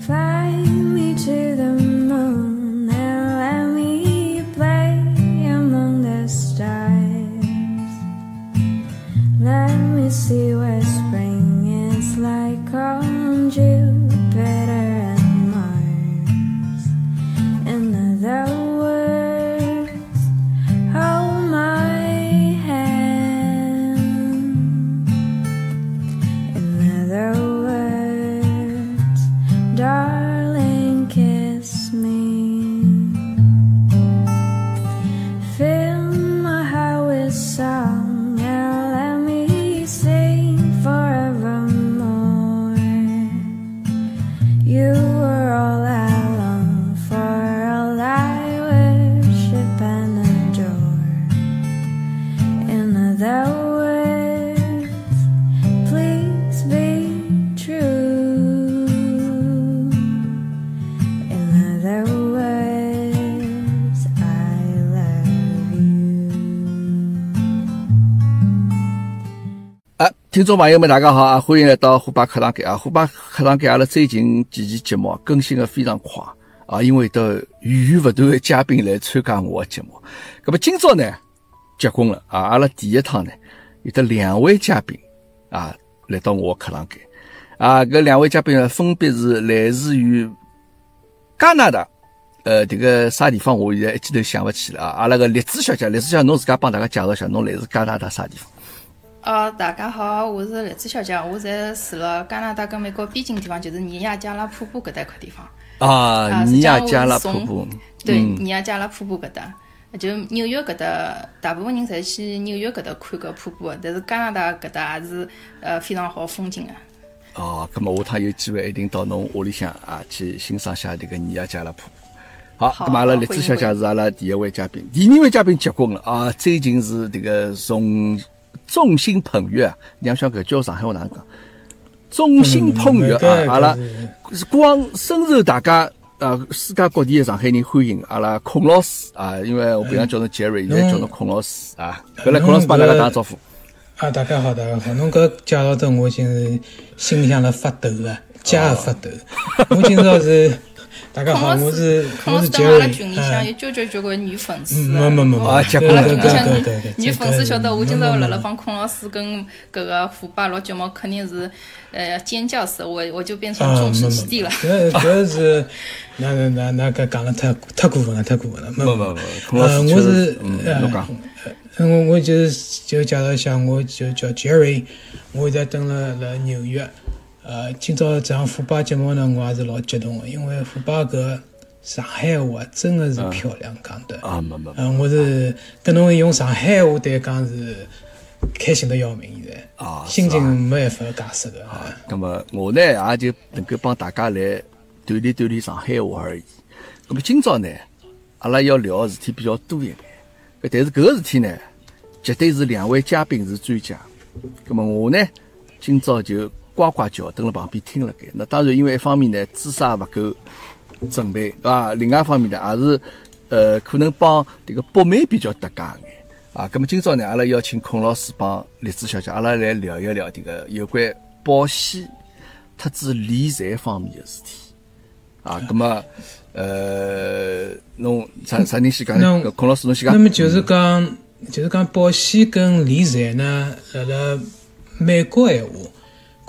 Fly me to the moon 听众朋友们，大家好啊！欢迎来到虎爸课堂间啊！虎爸课堂间阿拉最近几期节目更新的非常快啊，因为都源源不断的嘉宾来参加我的节目。那么今朝呢，结棍了啊！阿拉第一趟呢，有得两位嘉宾啊来到我的课堂间啊，搿两位嘉宾呢，分别是来自于加拿大。呃，迭个啥地方，我现在一记头想勿起了啊！阿拉个栗子小姐，栗子小姐，侬自家帮大家介绍一下，侬来自加拿大啥地方？呃，大家好，我是栗子小姐，我在住了加拿大跟美国边境地方，就是尼亚加拉瀑布搿搭块地方。啊，啊尼亚加拉瀑布，对，嗯尼亚加拉瀑布搿搭，就纽约搿搭，大部分人侪去纽约搿搭看搿瀑布的，但是加拿大搿搭也是呃非常好风景的。哦，咁么下趟有机会一定到侬屋里向啊去欣赏下迭个尼亚加拉瀑布。好，好咁么阿拉好栗子小姐是阿拉第一位嘉宾，第二位嘉宾结棍了啊！最近是迭个众众星捧月啊，你想想搿叫上海话哪能讲？众星捧月嗯啊！阿拉是光深受大家呃世界各地的上海人欢迎，阿拉孔老师啊，因为我平常叫侬 Jerry，现在叫侬孔老师啊。搿来孔老师帮大家打个招呼。啊，大家好，大家好，侬搿介绍得我已经是心里向辣发抖了，家发抖。我今朝是大家好，孔老我是师，孔我是老师等阿拉群里向啊有交交交关女粉丝。没没没结对棍了对阿拉群里向对对对，女粉丝晓得，我今朝辣辣方。帮孔老师跟搿个虎爸录节目，肯定是呃尖叫死，我我就变成啊，众矢之的了。搿搿是，那那那那搿讲了太太过分了，太过分了。没没没没，孔老呃，师确我是实。嗯，我我就是就介绍一下，我就叫 Jerry，我现在蹲了辣纽约。呃，今朝这样虎爸节目呢，我也是老激动的，因为虎爸搿上海话真的是漂亮讲的。啊，没没没嗯，我是跟侬用上海话对讲是开心的要命，现在啊心情没办法解释的。啊咁么我呢也就能够帮大家来锻炼锻炼上海话而已。那么今朝呢，阿拉要聊的事体比较多一点，但是搿个事体呢，绝对是两位嘉宾是专家。那么我呢，今朝就呱呱叫，蹲辣旁边听了该。那当然，因为一方面呢，知识也勿够准备，对伐？另外一方面呢，也是呃，可能帮迭个北美比较搭界眼。啊，咁么今朝呢，阿拉邀请孔老师帮栗子小姐，阿拉来聊一聊迭个有关保险特子理财方面的事体。啊，那么呃，侬啥啥人先讲？那搿孔老师侬先讲。那么就是讲，就是讲保险跟理财呢，辣辣美国闲话，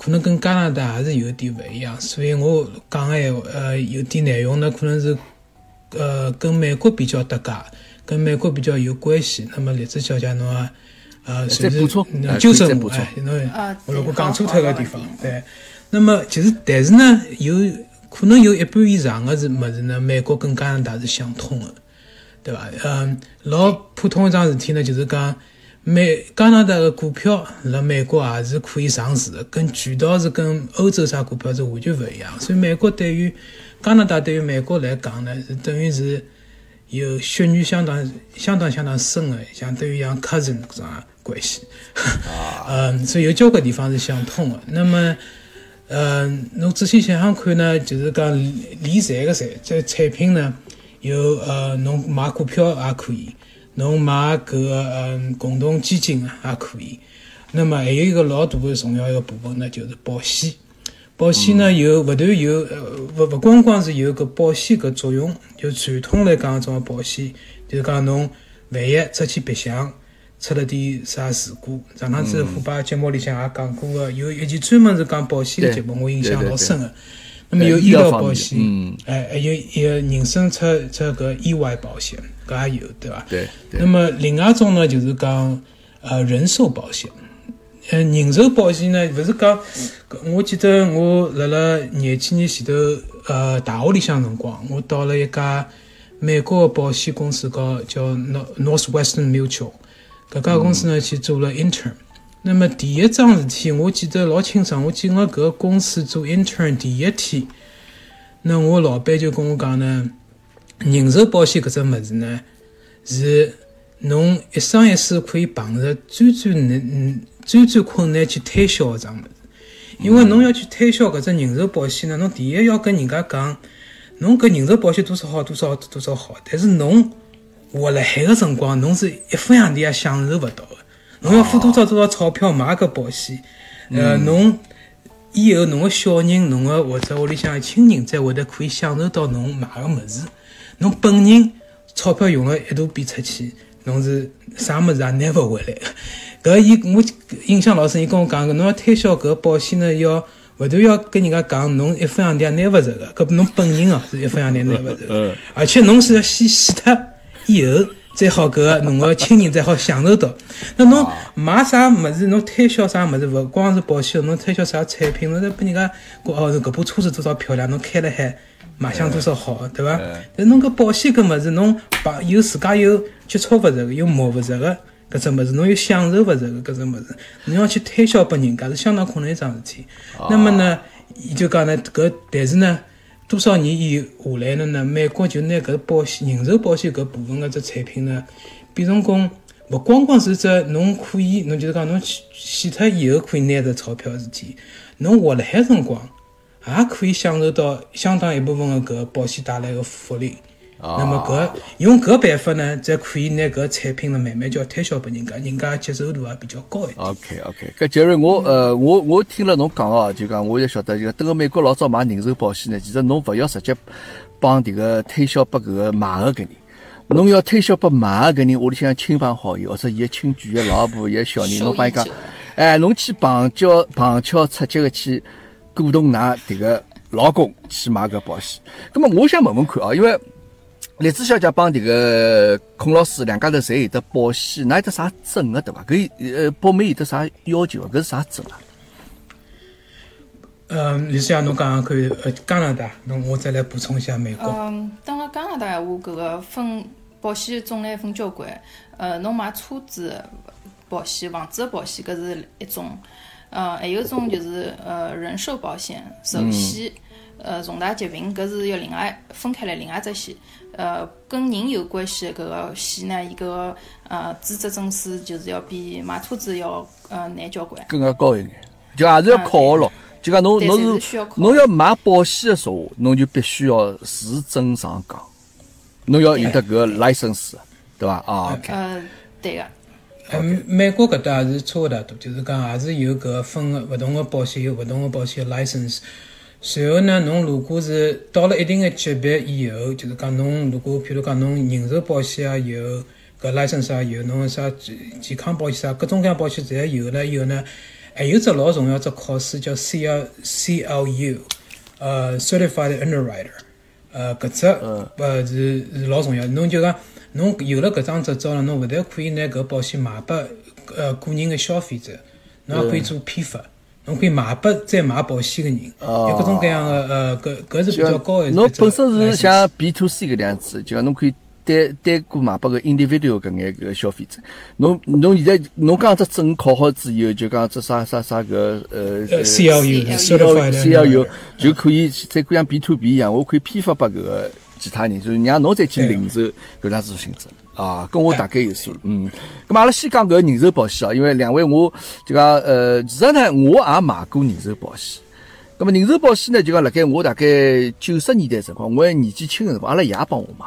可能跟加拿大还是有点勿一样，所以我讲个闲话，呃，有点内容呢，可能是呃跟美国比较搭界，跟美国比较有关系。那么栗子小姐侬啊，呃，再随时纠正我，侬啊我如果讲好错脱个地方，对。那么其实，但是呢，有可能有一半以上个是物事呢，美国跟加拿大是相通的。对伐？嗯，老普通一桩事体呢，就是讲美加拿大个股票辣美国也是可以上市的，跟渠道是跟欧洲啥股票是完全勿一样。所以美国对于加拿大对于美国来讲呢，是等于是有血缘相当相当相当深的，相当于像 cousin 搿种关系。嗯，所以有交关地方是相通的。那么。嗯，侬仔细想想看呢，就是讲理理财个产这产品呢，有呃，侬买股票也可以，侬买搿个嗯共同基金啊也可以。那么还有一个老大的重要一个部分呢，就是保险。保险呢有勿断有呃勿勿光光是有搿保险搿作用，就传统来讲种保险，就是讲侬万一出去白相，出了点啥事故，上趟子虎爸节目里向也讲过个，有一期专门是讲保险个节目，我印象老深个。那么有医疗保险，嗯哎，还有一个人身出出搿意外保险，搿也有，对伐？对对那么另外一种呢，就是讲呃人寿保险。呃，人寿保险呢，勿是讲，搿我记得我辣辣廿几年前头，呃，大学里向辰光，我到了一家美国的保险公司高叫 Nor- Northwestern Mutual，搿家公司呢去做了 intern。那么第一桩事体，我记得老清爽，我进了搿个公司做 intern 第一天，那我老板就跟我讲呢，人寿保险搿只物事呢，是侬一生一世可以碰着最最难、嗯最最困难去推销搿桩物事。因为侬要去推销搿只人寿保险呢，侬第一要跟人家讲，侬搿人寿保险多少好，多少好多少好，但是侬活辣海个辰光，侬是一分洋钿也享受勿到个。侬要付多少多少钞票买搿保险，呃，侬以后侬个小人、侬个或者屋里向的亲人，才会得可以享受到侬买个物事。侬本人钞票用了一大笔出去，侬是啥物事也拿勿回来个。搿伊我印象老深，伊跟我讲个，侬要推销搿保险呢，要勿断要跟人家讲，侬一分洋钿也拿勿着个，搿侬本人哦是一分洋钿拿勿着嗯，而且侬是要先死脱以后。再好，搿 个侬个亲人才好享受到。那侬买啥物事，侬推销啥物事，勿光是保险，侬推销啥产品，侬再拨人家讲哦，搿部车子多少漂亮，侬开了海卖相多少好，对伐？但侬搿保险搿物事，侬把有自家有接触勿着个，又摸勿着个搿只物事，侬又享受勿着个搿只物事，侬要去推销拨人家是相当困难一桩事体。那么呢，伊就讲呢，搿但是呢。多少年以下来了呢？美国就拿搿保险、人寿保险搿部分个只产品呢，变成功勿光光是只侬可以，侬就是讲侬死死脱以后可以拿着钞票事体，侬活辣海辰光也可以享受到相当一部分个搿保险带来个福利。那么搿用搿办法呢，才可以拿搿产品呢慢慢叫推销拨人家，人家接受度也比较高一点。OK OK，搿杰瑞，我呃，我我听了侬讲哦，就讲我也晓得，就等个美国老早买人寿保险呢，其实侬勿要直接帮迭个推销拨搿个买个搿人，侬要推销拨买个搿人屋里向亲朋好友或者伊个亲眷个老婆、伊个小人，侬帮伊讲哎，侬去旁敲旁敲侧击个去鼓动㑚迭个老公去买搿保险。葛么我想问问看啊，因为栗子小姐帮迭个孔老师两家头侪有得保险，哪有得啥证个对伐？搿呃保密有得啥要求啊？搿是啥证啊？嗯，李思阳，侬讲讲看，呃，加拿大，侬我再来补充一下美国。嗯，等辣加拿大闲话，搿个分保险种类分交关。呃，侬买车子保险、房子的保险，搿是一种。呃，还有一种就是呃人寿保险、寿险、呃重大疾病，搿是要另外分开来另外一只险。呃，跟人有关系的搿个险呢，伊搿个呃资质证书就是要比买车子要呃难交关。更加高一眼，就还是要考个咯。就讲侬侬是侬要买保险个说话，侬就必须要持证上岗，侬要有得搿个 license，对伐？啊，OK，呃，对个。呃，美国搿搭也是差勿大多，就是讲也是有搿个分个勿同个保险有勿同个保险 license。随后呢，侬如果是到了一定个级别以后，就是讲侬如果譬如讲侬人寿保险也有，搿 license 也有，侬啥健健康保险啥各种各样保险侪有了以后呢，还有只老重要只考试叫 C L C L U，呃，Certified Underwriter。呃，搿只呃是是老重要。侬就讲，侬有了搿张执照了，侬勿但可以拿搿保险卖拨呃个人个消费者，侬也可以做批发，侬可以卖拨再买保险个人，有各种各样个呃搿搿是比较高的。侬本身是像 B to C 搿能样子，就讲侬可以单单个卖拨个 individual 搿眼搿消费者。侬侬现在侬讲只证考好之后，就讲只啥啥啥搿呃呃 CLU CLU Certified CLU Underwriter 就可以再可以像 B to B 一样，我可以批发拨搿个其他人，就是让侬再去零售搿样子性质啊，跟我大概有数了。嗯，咁阿拉先讲搿个人寿保险啊，因为两位我就讲呃，其实呢我也买过人寿保险。咁么人寿保险呢，就讲辣盖我大概九十年代辰光，我还年纪轻个辰光，阿拉爷帮我买。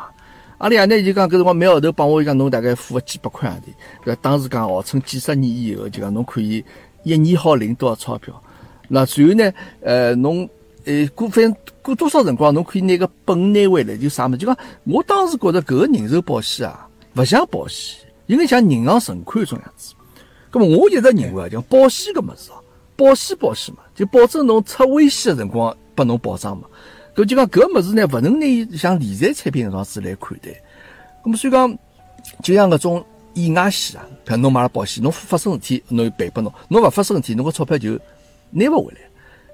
阿拉爷呢就讲搿辰光每号头帮我讲，侬大概付个几百块洋钿。搿当时讲号称几十年以后，就讲侬可以一年好领多少钞票。那随后呢，呃，侬呃，过反正过多少辰光，侬可以拿个本拿回来，就啥么？就讲我当时觉着搿个人寿保险啊，勿像保险，应该像银行存款种样子。咁么我一直认为啊，就保险搿物事哦，保险保险嘛，就保证侬出危险个辰光拨侬保障嘛。搿就讲搿物事呢，勿能拿伊像理财产品搿样子来看待。咁么所以讲，就像搿种意外险啊，譬如侬买了保险，侬发生事体侬赔拨侬，侬勿发生事体，侬个钞票就拿勿回来。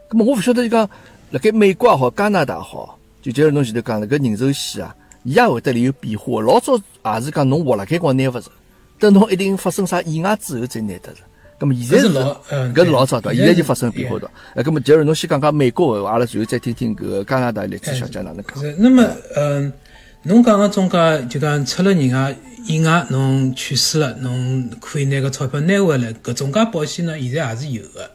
咁么我勿晓得就讲，辣盖美国也好，加拿大也好，就就是侬前头讲了搿人寿险啊，伊也会得里有变化。老早也是讲侬活辣盖光拿勿着，等侬一定发生啥意外之后再拿得着。咁么现在是搿是老嗯搿是老早对伐？现在就发生变化对伐？哎，咁么就是侬先讲讲美国个，阿拉随后再听听搿个加拿大栗子小姐哪能讲。是，那么，嗯，侬讲个中介就讲出了人家意外，侬去世了，侬可以拿个钞票拿回来。搿中介保险呢，现在也是有的，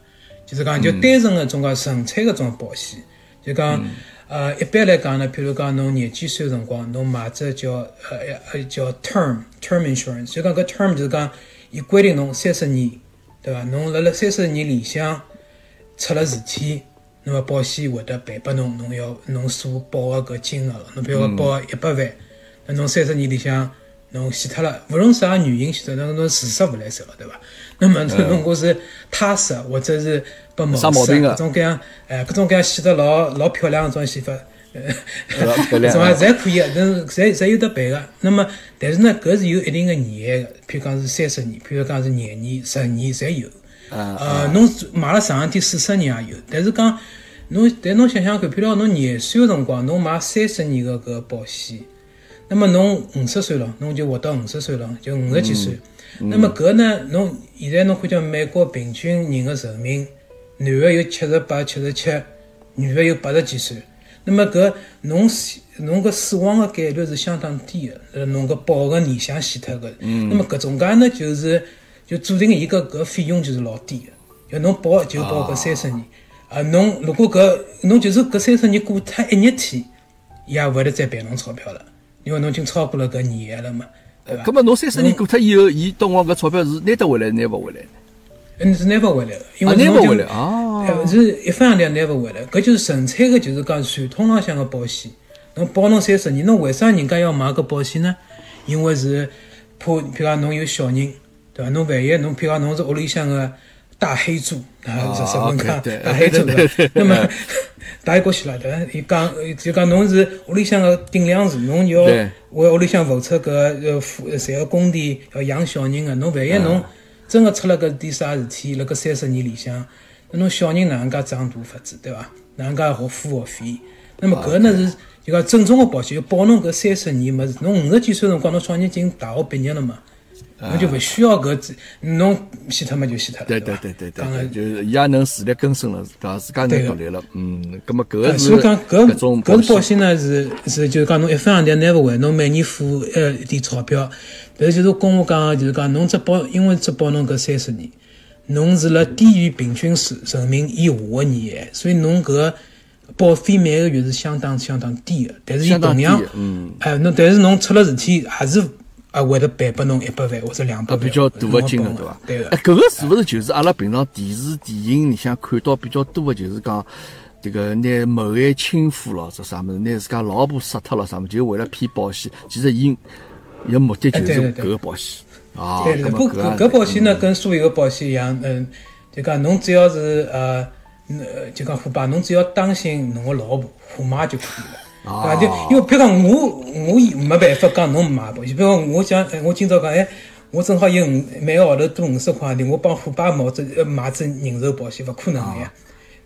就是讲就单纯个中介纯粹搿种保险，就讲。呃，一般来讲呢，譬如讲侬廿几岁个辰光，侬买只叫呃呃叫 term term insurance，就讲搿 term 就是讲伊规定侬三十年，对伐？侬辣辣三十年里向出了事体，那么保险会得赔拨侬，侬要侬所保个搿金额，侬比如讲保一百万，那侬三十年里向侬死脱了，勿论啥原因死脱，那侬自杀勿来塞了，对伐？那么侬如果是他杀或者是被谋杀，啥毛病啊搿种各样，哎，搿种各样死得老老漂亮搿种死法，呃，老漂亮搿种啊侪可以个，侪侪有得赔个。那么，但是呢，搿是有一定个年限个，譬如讲是三十年，譬如讲是廿年、十年侪有。啊呃，侬买了长一点四十年也有，但是讲侬，但侬想想看，譬如讲侬廿岁个辰光，侬买三十年个搿保险，那么侬五十岁了，侬就活到五十岁了，就五十几岁。那么搿呢，侬现在侬看叫美国平均人的寿命，男个有七十八、七十七，女个有八十几岁。那么搿侬死侬搿死亡的概率是相当低个，呃，侬搿保个年限死脱个。那么搿种介呢，就是就注定伊个搿费用就是老低个，就侬保就保搿三十年。啊，侬如果搿侬就是搿三十年过脱一日天，伊也勿会得再赔侬钞票了，因为侬已经超过了搿年限了嘛，对伐？搿么侬三十年过脱以后，伊到我搿钞票是拿得回来，拿勿回来？嗯，是拿勿回来个，因啊，为拿勿回来啊！呃，是一分两钿拿勿回来，搿就是纯粹个，就是讲传统浪向个保险。侬保侬三十年，侬为啥人家要买搿保险呢？因为是怕，譬如讲侬有小人，对伐？侬万一侬譬如讲侬是屋里向个大黑猪啊，日日本讲大黑猪对对对伐？那么大一过去了，对伐？伊讲就讲侬是屋里向个顶梁柱，侬要对为屋里向付出搿呃付赚个工地，要养小人个，侬万一侬真个出了搿点啥事体，辣搿三十年里向，那侬小人哪能介长大法子，对伐？哪能介学付学费？那么搿呢是就讲正宗个保险，就保侬搿三十年物事。侬五十几岁辰光，侬小人已经大学毕业了嘛，侬就勿需要搿子，侬死脱嘛就死脱了，对伐对？对对对，就是伊也能自力更生了，讲自家能独立了。嗯，咁么搿呃个是所以讲搿搿种搿个保险。险呢是是就是讲侬一分洋钿拿勿回，侬每年付呃一点钞票，但是就是跟我讲的就是讲侬只保，因为只保侬搿三十年，侬是辣低于平均数寿命以下个年限，所以侬搿个保费每个月是相当相当低的。但是伊同样哎，侬但是侬出了事体还是啊会得赔拨侬一百万或者两百啊，万，比较大个金额对伐？对个哎，。搿个是勿是就是阿拉平常电视、电影里向看到比较多的，就是讲迭个拿谋害亲夫咯，这啥物事，拿自家老婆杀脱了啥物事，就为了骗保险。其实伊伊个目的就是搿个保险啊。对对，搿不搿么搿搿保险呢，跟所有个保险一样，嗯，就讲侬只要是呃，呃就讲虎爸，侬只要当心侬个老婆虎妈就可以了。对伐？就因为譬如讲我我没办法讲侬买保险，比如讲我想哎我今朝讲哎，我正好有五每个号头多五十块钿，我帮虎爸买只呃买只人寿保险，勿可能的呀。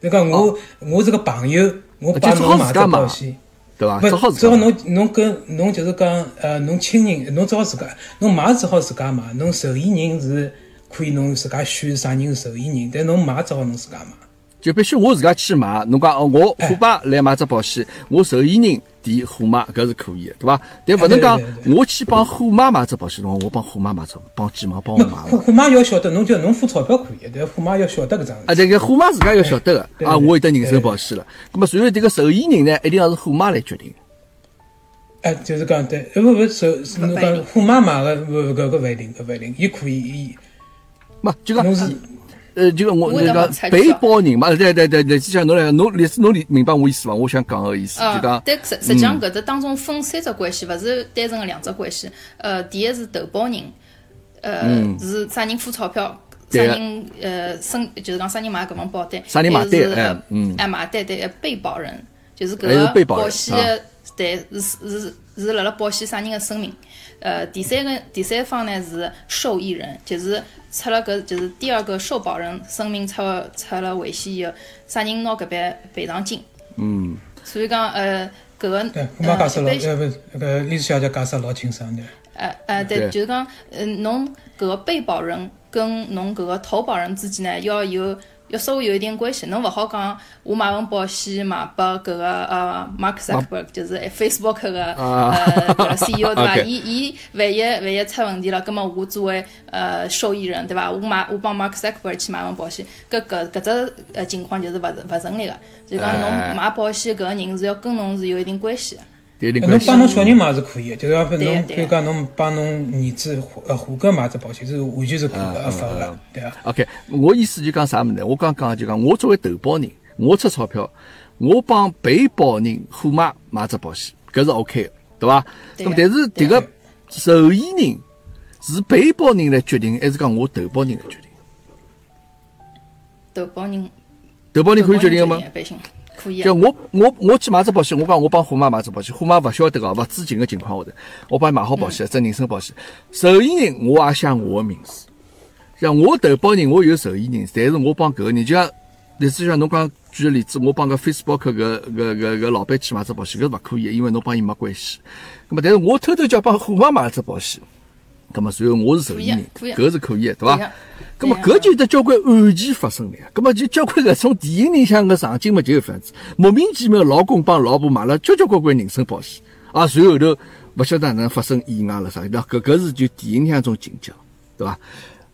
就讲我我是个朋友，我帮侬买只保险。对伐？不只好，自只好侬侬跟侬就是讲，呃，侬亲人，侬只好自家，侬买只好自家买，侬受益人是可以侬自家选啥人是受益人，但侬买只好侬自家买。就必须我自家去买。侬讲哦，我哎虎爸来买只保险，我受益人填虎妈，搿是可以的，对伐？但勿能讲我去帮虎妈买只保险，侬我帮虎妈买只，帮鸡毛帮我买嘛。虎 虎妈要晓得，侬就侬付钞票可以，但虎妈要晓得搿桩事啊，体。这个虎妈自家要晓得个啊，我有得人寿保险了。那么，所以这个受益人呢，一定要是虎妈来决定。哎，就是讲对，呃不不，受侬讲虎妈买个，不不搿个勿一定，搿勿一定，伊可以伊嘛，就讲侬是呃，就我那个被保人嘛，呃对对对对，就像侬来，侬理侬理明白我意思伐？我想讲个意思就呃讲，，但实实际上搿只当中分三只关系，勿是单纯个两只关系。呃，第一是投保人，呃，是啥人付钞票，啥人呃申，就是讲啥人买搿份保单，啥人买单嗯哎买单对，呃被保人就是搿个保险个对是是是是辣辣保险啥人个生命。呃，第三个第三方呢是受益人，就是出了搿就是第二个受保人生命出出了危险以后，啥人拿搿笔赔偿金？嗯，所以讲，呃，搿个对，我妈解释老，呃不是，那个丽丝小姐解释老清爽的。呃呃，对对，就是讲，呃，侬搿个被保人跟侬搿个投保人之间呢，要有要稍微有一点关系。侬勿好讲，我买份保险买拨搿个呃 Mark Zuckerberg，就是 Facebook 个搿个 CEO 对伐？伊伊万一万一出问题了，葛末我作为呃受益人对伐？我买我帮 Mark Zuckerberg 去买份保险，搿搿搿只呃情况就是勿勿成立个。就讲侬哎买保险搿个人是要跟侬是有一定关系个。有点关系。帮侬小人买是可以的，就是要侬比如讲侬帮侬儿子呃虎哥买只保险是完全是可合法的，对啊？OK，我意思就讲啥物事呢？我刚讲就讲，我作为投保人，我出钞票，我帮被保人虎妈买只保险，搿是 OK 的，对伐？对那么但是对迭个受益人是被保人来决定，还是讲我投保人来决定？投保人投保人可以决定个吗？就啊。我我我去买只保险，我讲我帮虎妈买只保险，虎妈勿晓得个，勿知情个情况下头，我帮伊买好保险，只人身保险，受益人我也写我个名字，像我投保人我有受益人，但是我帮搿个人就像，类似像侬讲举个例子，我帮个 Facebook 搿搿搿搿老板去买只保险，搿是勿可以个，因为侬帮伊没关系。咁么，但是我偷偷叫帮虎妈买了只保险，咁么，随后我是受益人，搿是可以个，对伐？咁么对呀搿就有得交关案件发生了呀。咁么就交关搿种电影里向个场景嘛，就有搿样子，莫名其妙老公帮老婆买了交交关关人身保险，啊，随后头勿晓得哪能发生意外了啥，那搿搿是就电影里向种情节，对伐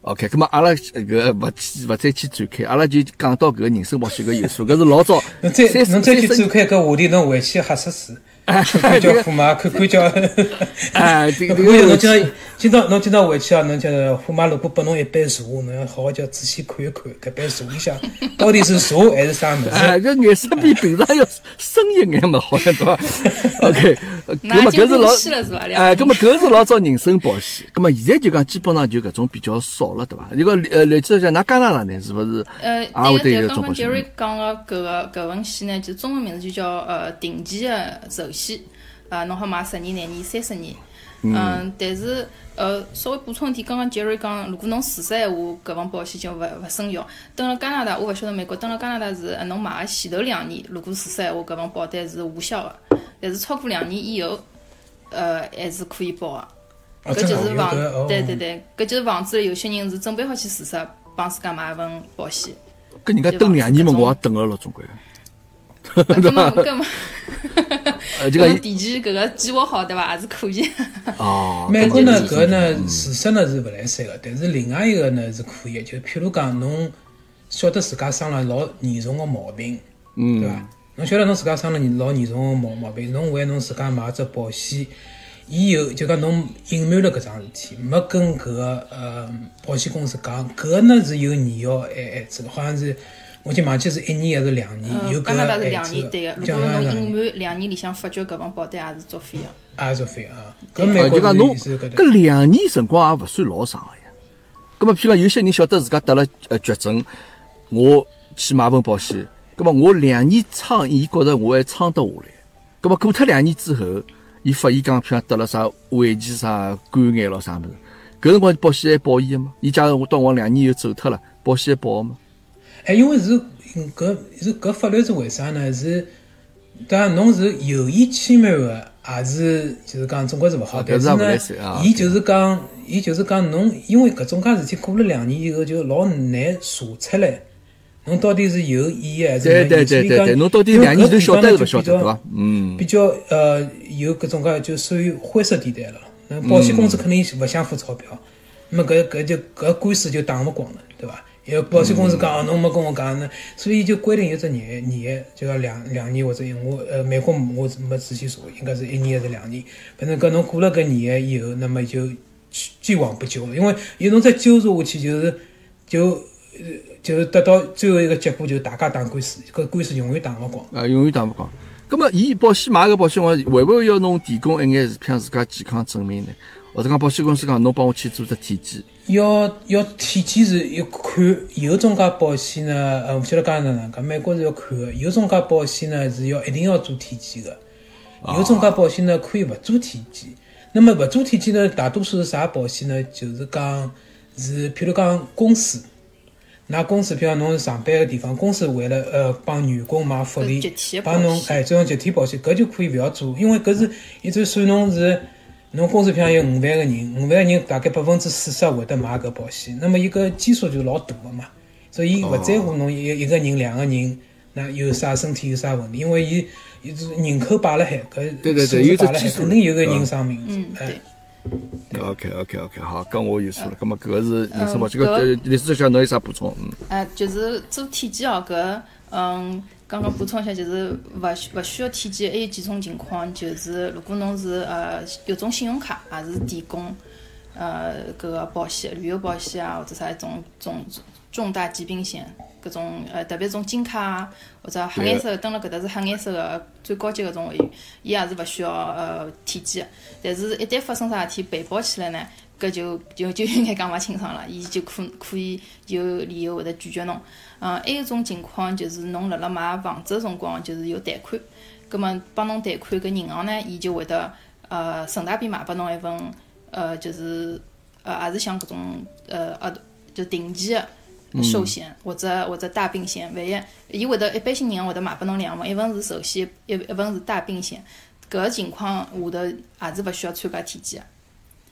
？OK，咁么阿拉搿勿去勿再去展开，阿拉就讲到搿个人身保险搿有数，搿是老早 侬再侬再去展开搿话题，侬回去吓死死。哎看看叫虎妈，看看叫，哎这个看看侬今朝今朝侬今朝回去啊，侬叫虎妈如果拨侬一杯茶，侬要好好叫仔细看一看搿杯茶里向 到底是茶还是啥物事。哎，搿颜色比平常要深一眼嘛，好像对伐？OK，呃那咁么搿是老哎，搿么搿是老早人身保险，搿么现在就讲基本上就搿种比较少了，对伐？一个呃，类似像㑚加拿大呢，是勿是？呃，对个，刚刚有搿种保险 Jerry 讲个搿个搿份险呢，就中文名字就叫呃定期的寿险，啊，侬好买十年、廿年、三十年。嗯，但是呃，稍微补充一点，刚刚 Jerry 讲，如果侬自杀闲话，搿份保险就勿勿生效。登了加拿大，我勿晓得美国，登了加拿大是呃侬买个前头两年，如果自杀闲话，搿份保单是无效个，但是超过两年以后，呃，还是可以保个。哦，搿就是防对对对，搿就是防止有些人是准备好去自杀，帮自家买一份保险。搿人家等两年嘛，我也等了了，总归。根本根本，呃，就讲搿个提前搿个计划好对伐？也是可以。哦，美国呢，搿搿呢事实呢是勿来三个，但是另外一个呢是可以的，就譬如讲侬晓得自家生了老严重个毛病，嗯对伐？侬晓得侬自家生了老严重个毛毛病，侬为侬自家买只保险，伊有就讲侬隐瞒了搿桩事体，没跟搿个呃保险公司讲，搿个呢是有年要限限制个，好像是我已经忘记是一年还是两年，有嗯，搿个加拿大是两年对个，。如果侬隐瞒两年里向发觉搿份保单也是作废个。也是费啊，搿美就讲侬搿搿两年辰光也勿算老长个呀。葛么，譬如讲有些人晓得自家得了呃绝症，我去买份保险，葛么我两年撑，伊觉着我还撑得下来。葛么过脱两年之后，伊发现讲譬如讲得了啥晚期啥肝癌咯啥物事，搿辰光保险还保伊个吗？伊假如我到我两年以后走脱了，保险还保个吗？哎，因为是嗯搿是搿法律是为啥呢？是当然侬是有意欺瞒个，还是就是讲总归是勿好。啊但是呢，伊就是讲，伊就是讲侬因为搿种介事体过了两年以后就老难查出来，侬到底是有意还是没意所以讲对对对，侬到底两年头晓得是勿晓得，伐？嗯，比较呃有搿种介就属于灰色地带了。那保险公司肯定是勿想付钞票，那么搿搿就搿官司就打勿光了，对伐？因为保险公司讲哦，侬没跟我讲呢，所以就规定有只年年限，就要两两年或者我呃美国我没仔细查，应该是一年还是两年。反正搿侬过了搿年限以后，那么就既往不咎了，因为有侬再纠缠下去，就是就就是得到最后一个结果，就是大家打官司，搿官司永远打勿光。啊，永远打勿光。咁么，伊保险买个保险，我会勿会要侬提供一眼是像自家健康证明呢？或者讲保险公司讲侬帮我去做只体检？要要体检是要看，有种介保险呢，呃，勿晓得讲哪能讲，美国是要看个，有种介保险呢是要一定要做体检个，有种介保险呢可以勿做体检。那么勿做体检呢，大多数是啥保险呢？就是讲是，譬如讲公司，㑚公司，譬如讲侬是上班个地方，公司为了呃帮员工买福利集体，的帮侬哎这种集体保险，搿就可以勿要做，因为搿是一直算侬是。侬公司譬如讲有五万个人，五万个人大概百分之四十会得买搿保险，那么伊搿基数就老大个嘛，所以伊勿在乎侬一一个人、两个人，那有啥身体有啥问题，因为伊伊是人口摆辣海，搿对对数对有字摆辣海，只基数肯定有个人生命。嗯，哎对。OK OK OK，好，搿我有数了。葛么搿个是人身保险，嗯搿呃李师长侬有啥补充？嗯，呃，就是做体检哦，搿嗯，刚刚补充一下，就是勿需勿需要体检，还有几种情况，就是如果侬是呃有种信用卡，也是提供呃搿个保险，旅游保险啊，或者啥一种种重大疾病险，搿种呃特别种金卡啊，或者黑颜色，登了搿搭是黑颜色的最高级搿种，会员伊也是勿需要呃体检的，但是一旦发生啥事体被曝起来呢？搿就就就有眼讲勿清爽了，伊就可可以有理由会得拒绝侬。嗯，还有一种情况就是侬辣辣买房子个辰光就是有贷款，葛末帮侬贷款搿银行呢，伊就会得呃顺带便买拨侬一份呃就是呃也是像搿种呃呃就定期个寿险、或者或者大病险，万一伊会得一般性银行会得买拨侬两份，一份是寿险，一一份是大病险。搿个情况下头也是勿需要参加体检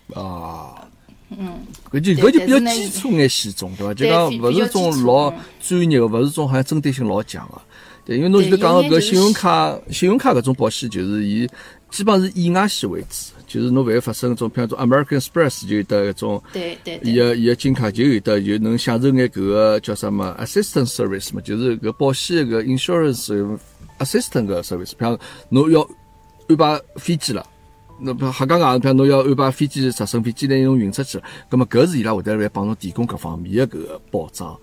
个。啊，嗯，搿就搿就比较基础眼险种，对伐？就对讲勿是种老嗯专业个，勿是种好像针对性老强个。对，因为侬对现在讲个搿信用卡，信用卡搿种保险就是以基本上是意外险为主，就是侬万一发生种，譬如种 American Express 就有得一种。对对对伊。个伊个金卡就有得就能享受眼搿个叫啥么 assistance service 嘛，就是搿保险搿 insurance assistant 个 service，比方侬要安排飞机了。那不瞎讲讲，比方侬要安排飞机直升飞机拿侬运出去了，葛么搿是伊拉会得来帮侬提供各方面的搿个保障，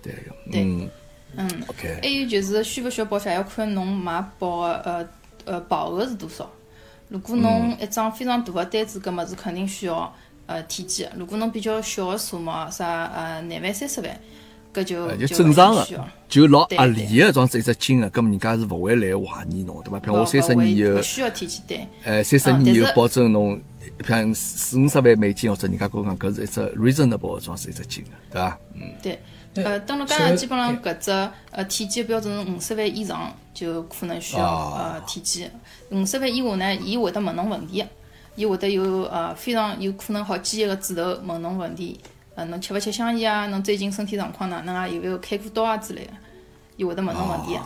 对个，对嗯嗯，，OK，还有就是需勿需要保险，还要看侬买保个呃呃保额是多少。如果侬一张非常大个单子，搿么是肯定需要呃体检的。如果侬比较小个数目，啥呃廿万、三十万，搿就呃就就正常个。就老合理个装一只金额，葛么人家是勿会来怀疑侬，对伐？比如我三十年以后，需要体检单。呃，三十年以后保证侬，比方四五十万美金，或者人家跟我讲搿是一只 reasonable 个装是一只金额，对伐？嗯，对呃，登了加拿大基本上搿只呃体检标准是五十万以上就可能需要啊呃体检，五十万以下呢，伊会得问侬问题的，伊会得有呃非常有可能好几个指头问侬问题，呃，侬吃勿吃香烟啊？侬最近身体状况哪能啊？有没有开过刀啊之类的，伊会得问侬问题的。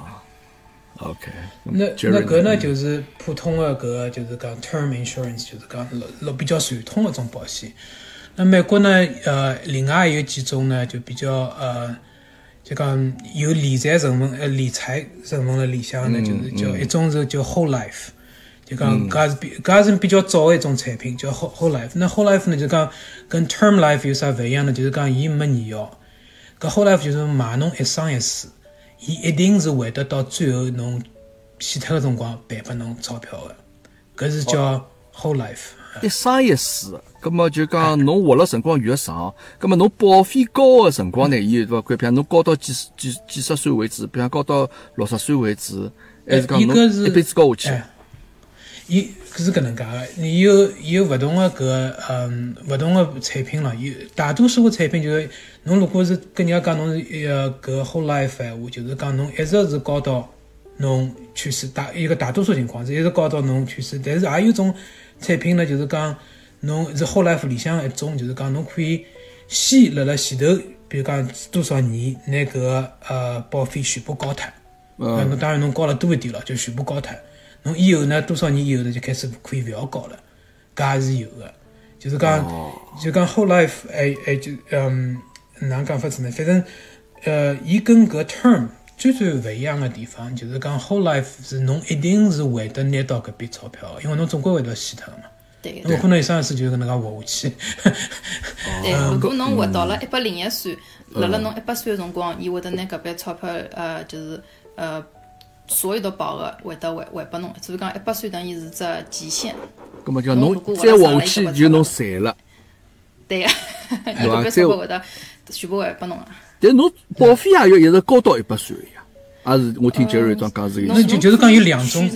OK，那那搿呢嗯就是普通的搿个就是讲 term insurance，就是讲老老比较传统的种保险。那美国呢，呃，另外还有几种呢，就比较呃，就讲有理财成分呃理财成分的里向呢，嗯就是叫一种是叫 whole life，就讲嗯搿也是比搿是比较早的一种产品，叫 whole whole life。那 whole life 呢，就讲跟 term life 有啥勿一样呢？就是讲伊没年药，搿 whole life 就是买侬一生一世。伊一定是会得到最后侬死脱个辰光赔拨侬钞票个，搿是叫 whole life。一生一世，葛么就讲侬活了辰光越长，葛么侬保费高个辰光呢，伊对伐？比方侬高到几十几几十岁为止，比方高到六十岁为止，还是讲侬一辈子高下去哎？伊搿是搿能介个，伊有伊有勿同个搿个嗯勿同个产品了。有大多数个产品就是侬如果是跟人家讲侬是呃搿个 whole life 闲话，就是讲侬一直是高到侬去世，大一个大多数情况是一直高到侬去世。但是也有种产品呢，就是讲侬是 whole life 里向一种，就是讲侬可以先辣辣前头，比如讲多少年拿搿个呃保费全部交脱。呃，侬当然侬交了多一点了，就全部交脱。侬以后呢，多少年以后呢，就开始可以勿要交了，搿也是有个。就是讲，就讲 whole life，哎哎就嗯，哪能讲法子呢？反正呃，伊跟搿 term 最最勿一样个地方，就是讲 whole life 是侬一定是会得拿到搿笔钞票的，因为侬总归会得死脱个嘛。对侬可能一生一世就搿能介活下去。对，如果侬活到了一百零一岁，辣辣侬一百岁个辰光，伊会得拿搿笔钞票，呃，就是呃，所有的保额会得还还拨侬。所以讲一百岁等于是只极限。葛么叫侬侬如果再活下去就侬赚了。对个，对吧搿笔 钞票会得全部还拨侬个。但侬保费也要一直高到一百岁个呀，也是我听杰瑞庄讲是。那就就是讲有两种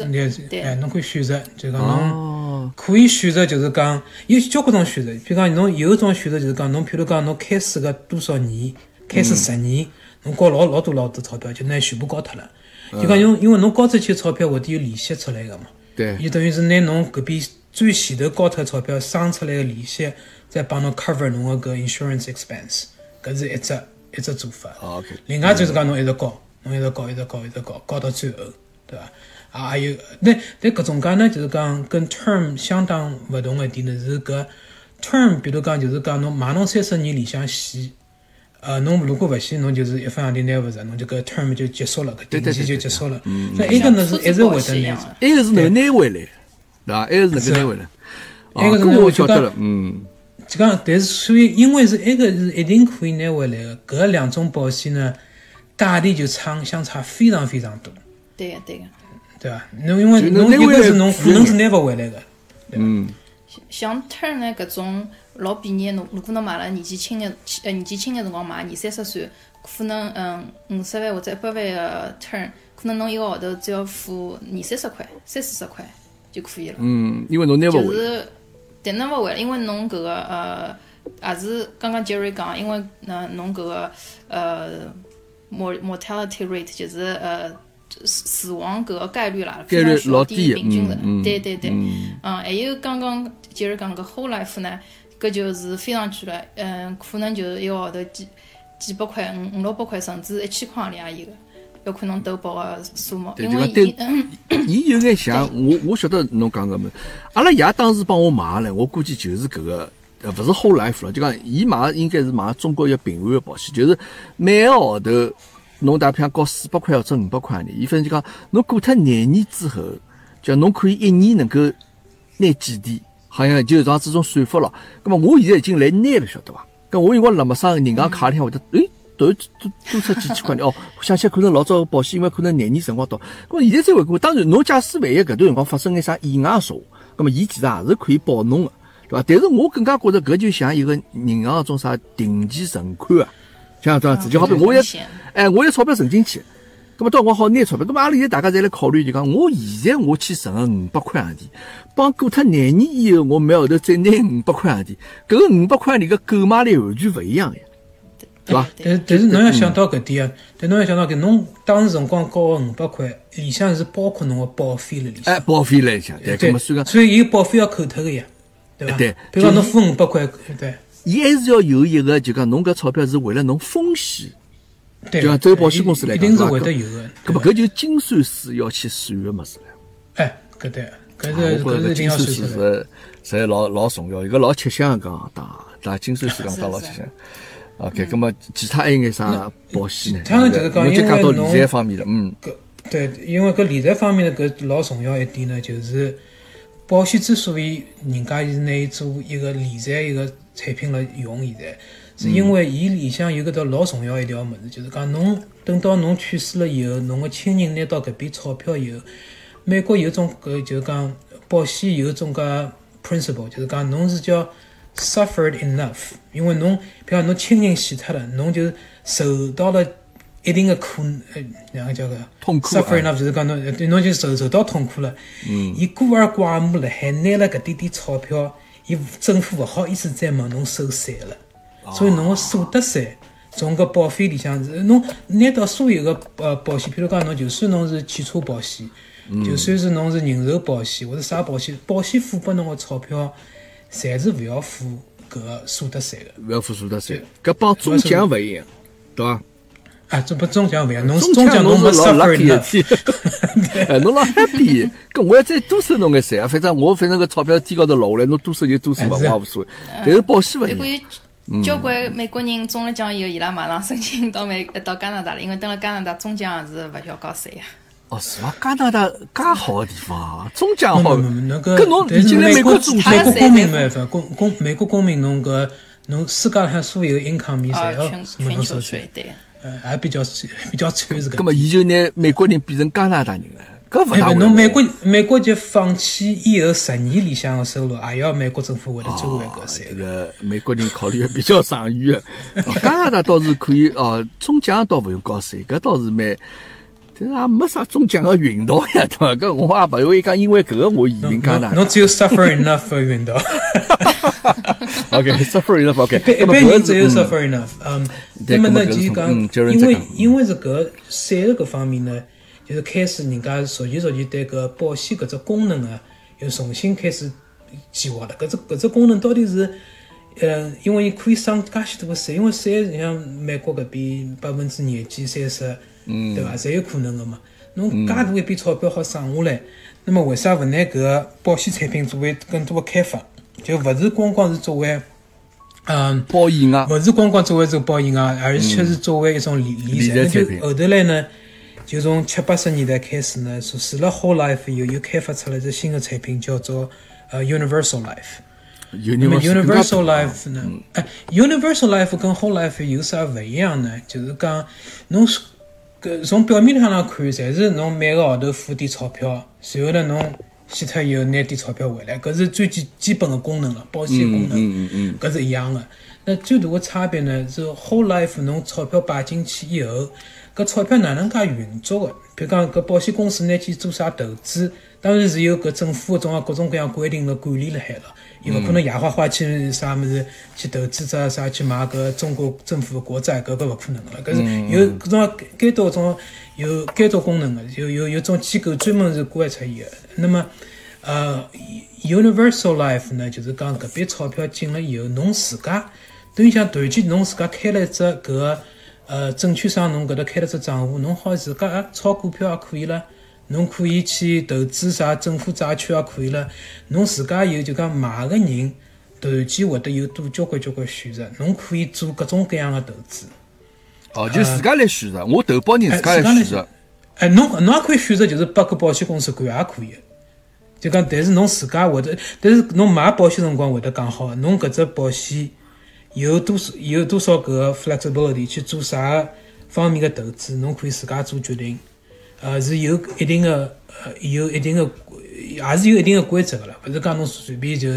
哎，侬可以选择，就讲侬哦，可以选择，就是讲有交关种选择。比如讲侬有一种选择就是讲侬，譬如讲侬开始个多少年，开始十年，侬交老老多老多钞票，就拿全部交脱了。就讲因因为侬交出去的钞票会得有利息出来个嘛，对，就等于是拿侬搿边最前头交脱的钞票生出来个利息，再帮侬 cover 侬个搿 insurance expense，搿是一只一只做法。另外就是讲侬一直交，侬一直交，一直交，一直交，交到最后，对伐？啊，还有，但但搿种介呢，就是讲跟 term 相当勿同个点呢，是搿 term，比如讲就是讲侬买侬三十年里向死，呃，侬如果勿死，侬就是一分洋钿拿勿着，侬就搿 term 就结束了，搿定期对对对就结束了。那埃个呢是一直会得拿。埃个是能拿回来，对伐？埃个是能够拿回来。埃个是搿能就讲我晓得了，嗯，就讲，但是所以因为是埃个是一定可以拿回来个，搿两种保险呢，价钿就差相差非常非常多。对个对个。对伐？侬因为侬一个是侬可能是拿勿回来个，嗯，像 turn 呢搿种老便宜，侬如果侬买了年纪轻个呃年纪轻个辰光买，二三十岁，可能嗯五十万或者一百万个 turn，可能侬一个号头只要付二三十块、三四十块就可以了。嗯，因为侬拿勿回来，是，但拿勿回来，因为侬搿个呃，也是刚刚 Jerry 讲，因为呃侬搿个呃 mor mortality rate 就是呃死死亡搿个概率啦，概率非常小低，老低平均的对对对，嗯。嗯，还有刚刚 Jerry 讲搿 whole life 呢，搿就是非常贵了，嗯，可能就是一个号头几几百块，五五六百块，甚至一千块钿也有个，要看侬投保个数目，因为对对伊嗯。伊有眼像我，我晓得侬讲个么，阿拉爷当时帮我买了，我估计就是搿个，呃，勿是 whole life 了，就讲伊买应该是买中国一个平安个保险，就是每个号头侬大譬如交四百块或者五百块呢，伊反正就讲侬过脱廿年之后，就侬可以一年能够拿几钿，好像就像这种算法咯。咁么我现在已经来拿了，晓得伐？咁我因为辣么上银行卡里向会得，诶。多多出几千块钿哦，想起来可能老早个保险，因为可能廿年辰光到。咁现在再回顾，当然侬假使万一搿段辰光发生眼啥意外事故，咁么伊其实也是可以保侬个，对伐？但是我更加觉着搿就像一个银行种啥定期存款啊，像这样子，就好比我一危险哎，我有钞票存进去，咁么到辰光好拿钞票，咁么阿拉现在大家侪来考虑，就讲我现在我去存个五百块洋钿，帮过脱廿年以后，我每号头再拿五百块洋钿，搿个五百块钿个购买力完全勿一样呀，对伐？但但是侬要想到搿点啊，但侬要想到搿侬当时辰光交个五百块，里向是包括侬个保费了里向。哎，保费辣里向，对，咁么虽然所以伊个保费要扣脱个呀，对伐？对比如讲侬付五百块，对伊还是要有一个，就讲侬搿钞票是为了侬风险，对。就像走保险公司来讲，一定是会得有个。咁么搿就精算师要去算个物事了。哎，搿对，搿啊是搿是一定我觉着精算算师出来。是侪老老重要，一个老吃香个讲当，打精算师讲当老吃香。OK，咁么其他还有眼啥保险呢？其他呢就是讲因为讲到理财方面了，嗯，搿对，因为搿理财方面呢搿老重要一点呢，就是保险之所以人家是拿伊做一个理财一个产品来用，现在是因为伊里向有搿条老重要一条物事，就是讲侬等到侬去世了以后，侬个亲人拿到搿笔钞票以后，美国有种搿就是讲保险有种介 principle，就是讲侬是叫 suffered enough，因为侬比方侬亲人死脱了，侬就受到了一定的苦，呃，哪个叫个痛苦 suffer 啊 enough 就是讲侬呃对侬就受受到痛苦了。嗯，伊孤儿寡母了，还拿了搿点点钞票，伊政府勿好意思再问侬收税了，所以侬个所得税。从搿保费里向是侬拿到所有个呃保险，譬如讲侬就算侬是汽车保险，就算是侬是人寿保险或者啥保险，保险付拨侬个钞票，侪是勿要付搿个所得税个。勿要付所得税，搿帮中奖勿一样，对伐？啊，这不中奖勿一样，侬中中奖侬没是老 suffer lucky 的 enough，天，哎，侬老 happy，搿我要再多收侬眼税啊，反正我反正搿钞票天高头落下来，侬多收就多收嘛，我哎是也无所谓。但是保险勿一样，有交关美国人中了奖以后，伊拉马上申请到美到加拿大了，因为登了加拿大中奖也是勿需要交税啊。哦，是伐？加拿大介好个地方啊，中奖好。那个搿侬但是已经来美国美国公民在没办法，公公美国公民侬搿侬世界上所有 income 侪要全球税，，对。呃，还比较比较惨是搿葛。么，伊就拿美国人变成加拿大人了，搿勿大侬美国美国就放弃以后十年里向个收入，也要美国政府会得收回搿税这。个美国人考虑的比较长远加拿大倒是可以哦，中奖倒勿用交税，搿倒是蛮，但是也没啥中奖个运道呀，对伐？搿我也勿会讲，因为搿个我移民加拿大。侬侬只有 suffer enough 个运道，OK，suffer enough OK，一般人只有嗯 suffer enough。嗯，对那么呢，就是讲因为这个因为是搿税个搿方面呢，就是开始人家逐渐逐渐对搿保险搿只功能啊，又重新开始计划了。搿只搿只功能到底是，呃，因为伊可以省介许多个税，因为税你像美国搿边百分之廿几、三十，嗯对伐？侪有可能个嘛。侬介大一笔钞票好省下来，那么为啥勿拿搿个保险产品作为更多个开发？就勿是光光是作为，嗯。保险啊，勿是光光作为这个保险啊，而且是作为一种理理财。那就后头来呢，就从七八十年代开始呢，是除了 Whole Life 以后，又开发出了一只新的产品，叫做呃 Universal Life。那么 Universal Life 呢，哎，Universal Life 跟 Whole Life 有啥勿一样呢？就是讲侬是搿从表面上来看，侪是侬每个号头付点钞票，随后呢侬死脱以后拿点钞票回来，搿是最基基本的功能了，保险功能。嗯嗯嗯，搿是一样的。那最大的差别呢是 whole life 侬钞票摆进去以后，搿钞票哪能介运作的？比如讲搿保险公司拿去做啥投资，当然是有搿政府搿种各种各样规定的管理辣海了。伊勿可能夜花花去啥物事去投资者啥去买搿中国政府的国债，搿搿勿可能个。搿是有搿种该多种有监督功能个，有有有种机构专门是管出伊个。那么呃，Universal Life 呢，就是讲搿笔钞票进了以后，侬自家等于像团建，侬自家开了一只搿个呃证券商，侬搿搭开了只账户，侬好自家啊炒股票也可以了，侬可以去投资啥政府债券也可以了，侬自家有就讲买个人团建会得有多交关交关选择，侬可以做各种各样的投资。哦，就自家来选择，我投保人自家来来选择。哎，侬侬也可以选择，就是拨搿保险公司管也可以的。就讲，但是侬自家会得，但是侬买保险辰光会得讲好的，侬搿只保险有多少有多少搿个 flexibility 去做啥方面的投资，侬可以自家做决定。呃，是有一定的呃有一定的也是有一定的规则个了，勿是讲侬随便就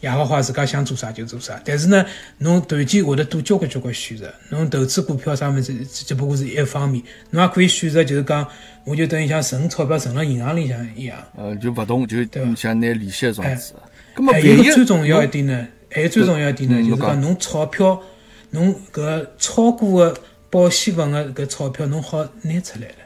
夜花花自家想做啥就做啥。但是呢，侬团建会得多交关交关选择，侬投资股票啥物事只只不过是一方面，侬也可以选择就是讲，我就等于像存钞票存辣银行里向一样。呃，就勿动，就像拿利息种子。咁么还有最重要一点呢，还有最重要一点呢，就是讲侬钞票，侬搿超过个保险份个搿钞票，侬好拿出来了，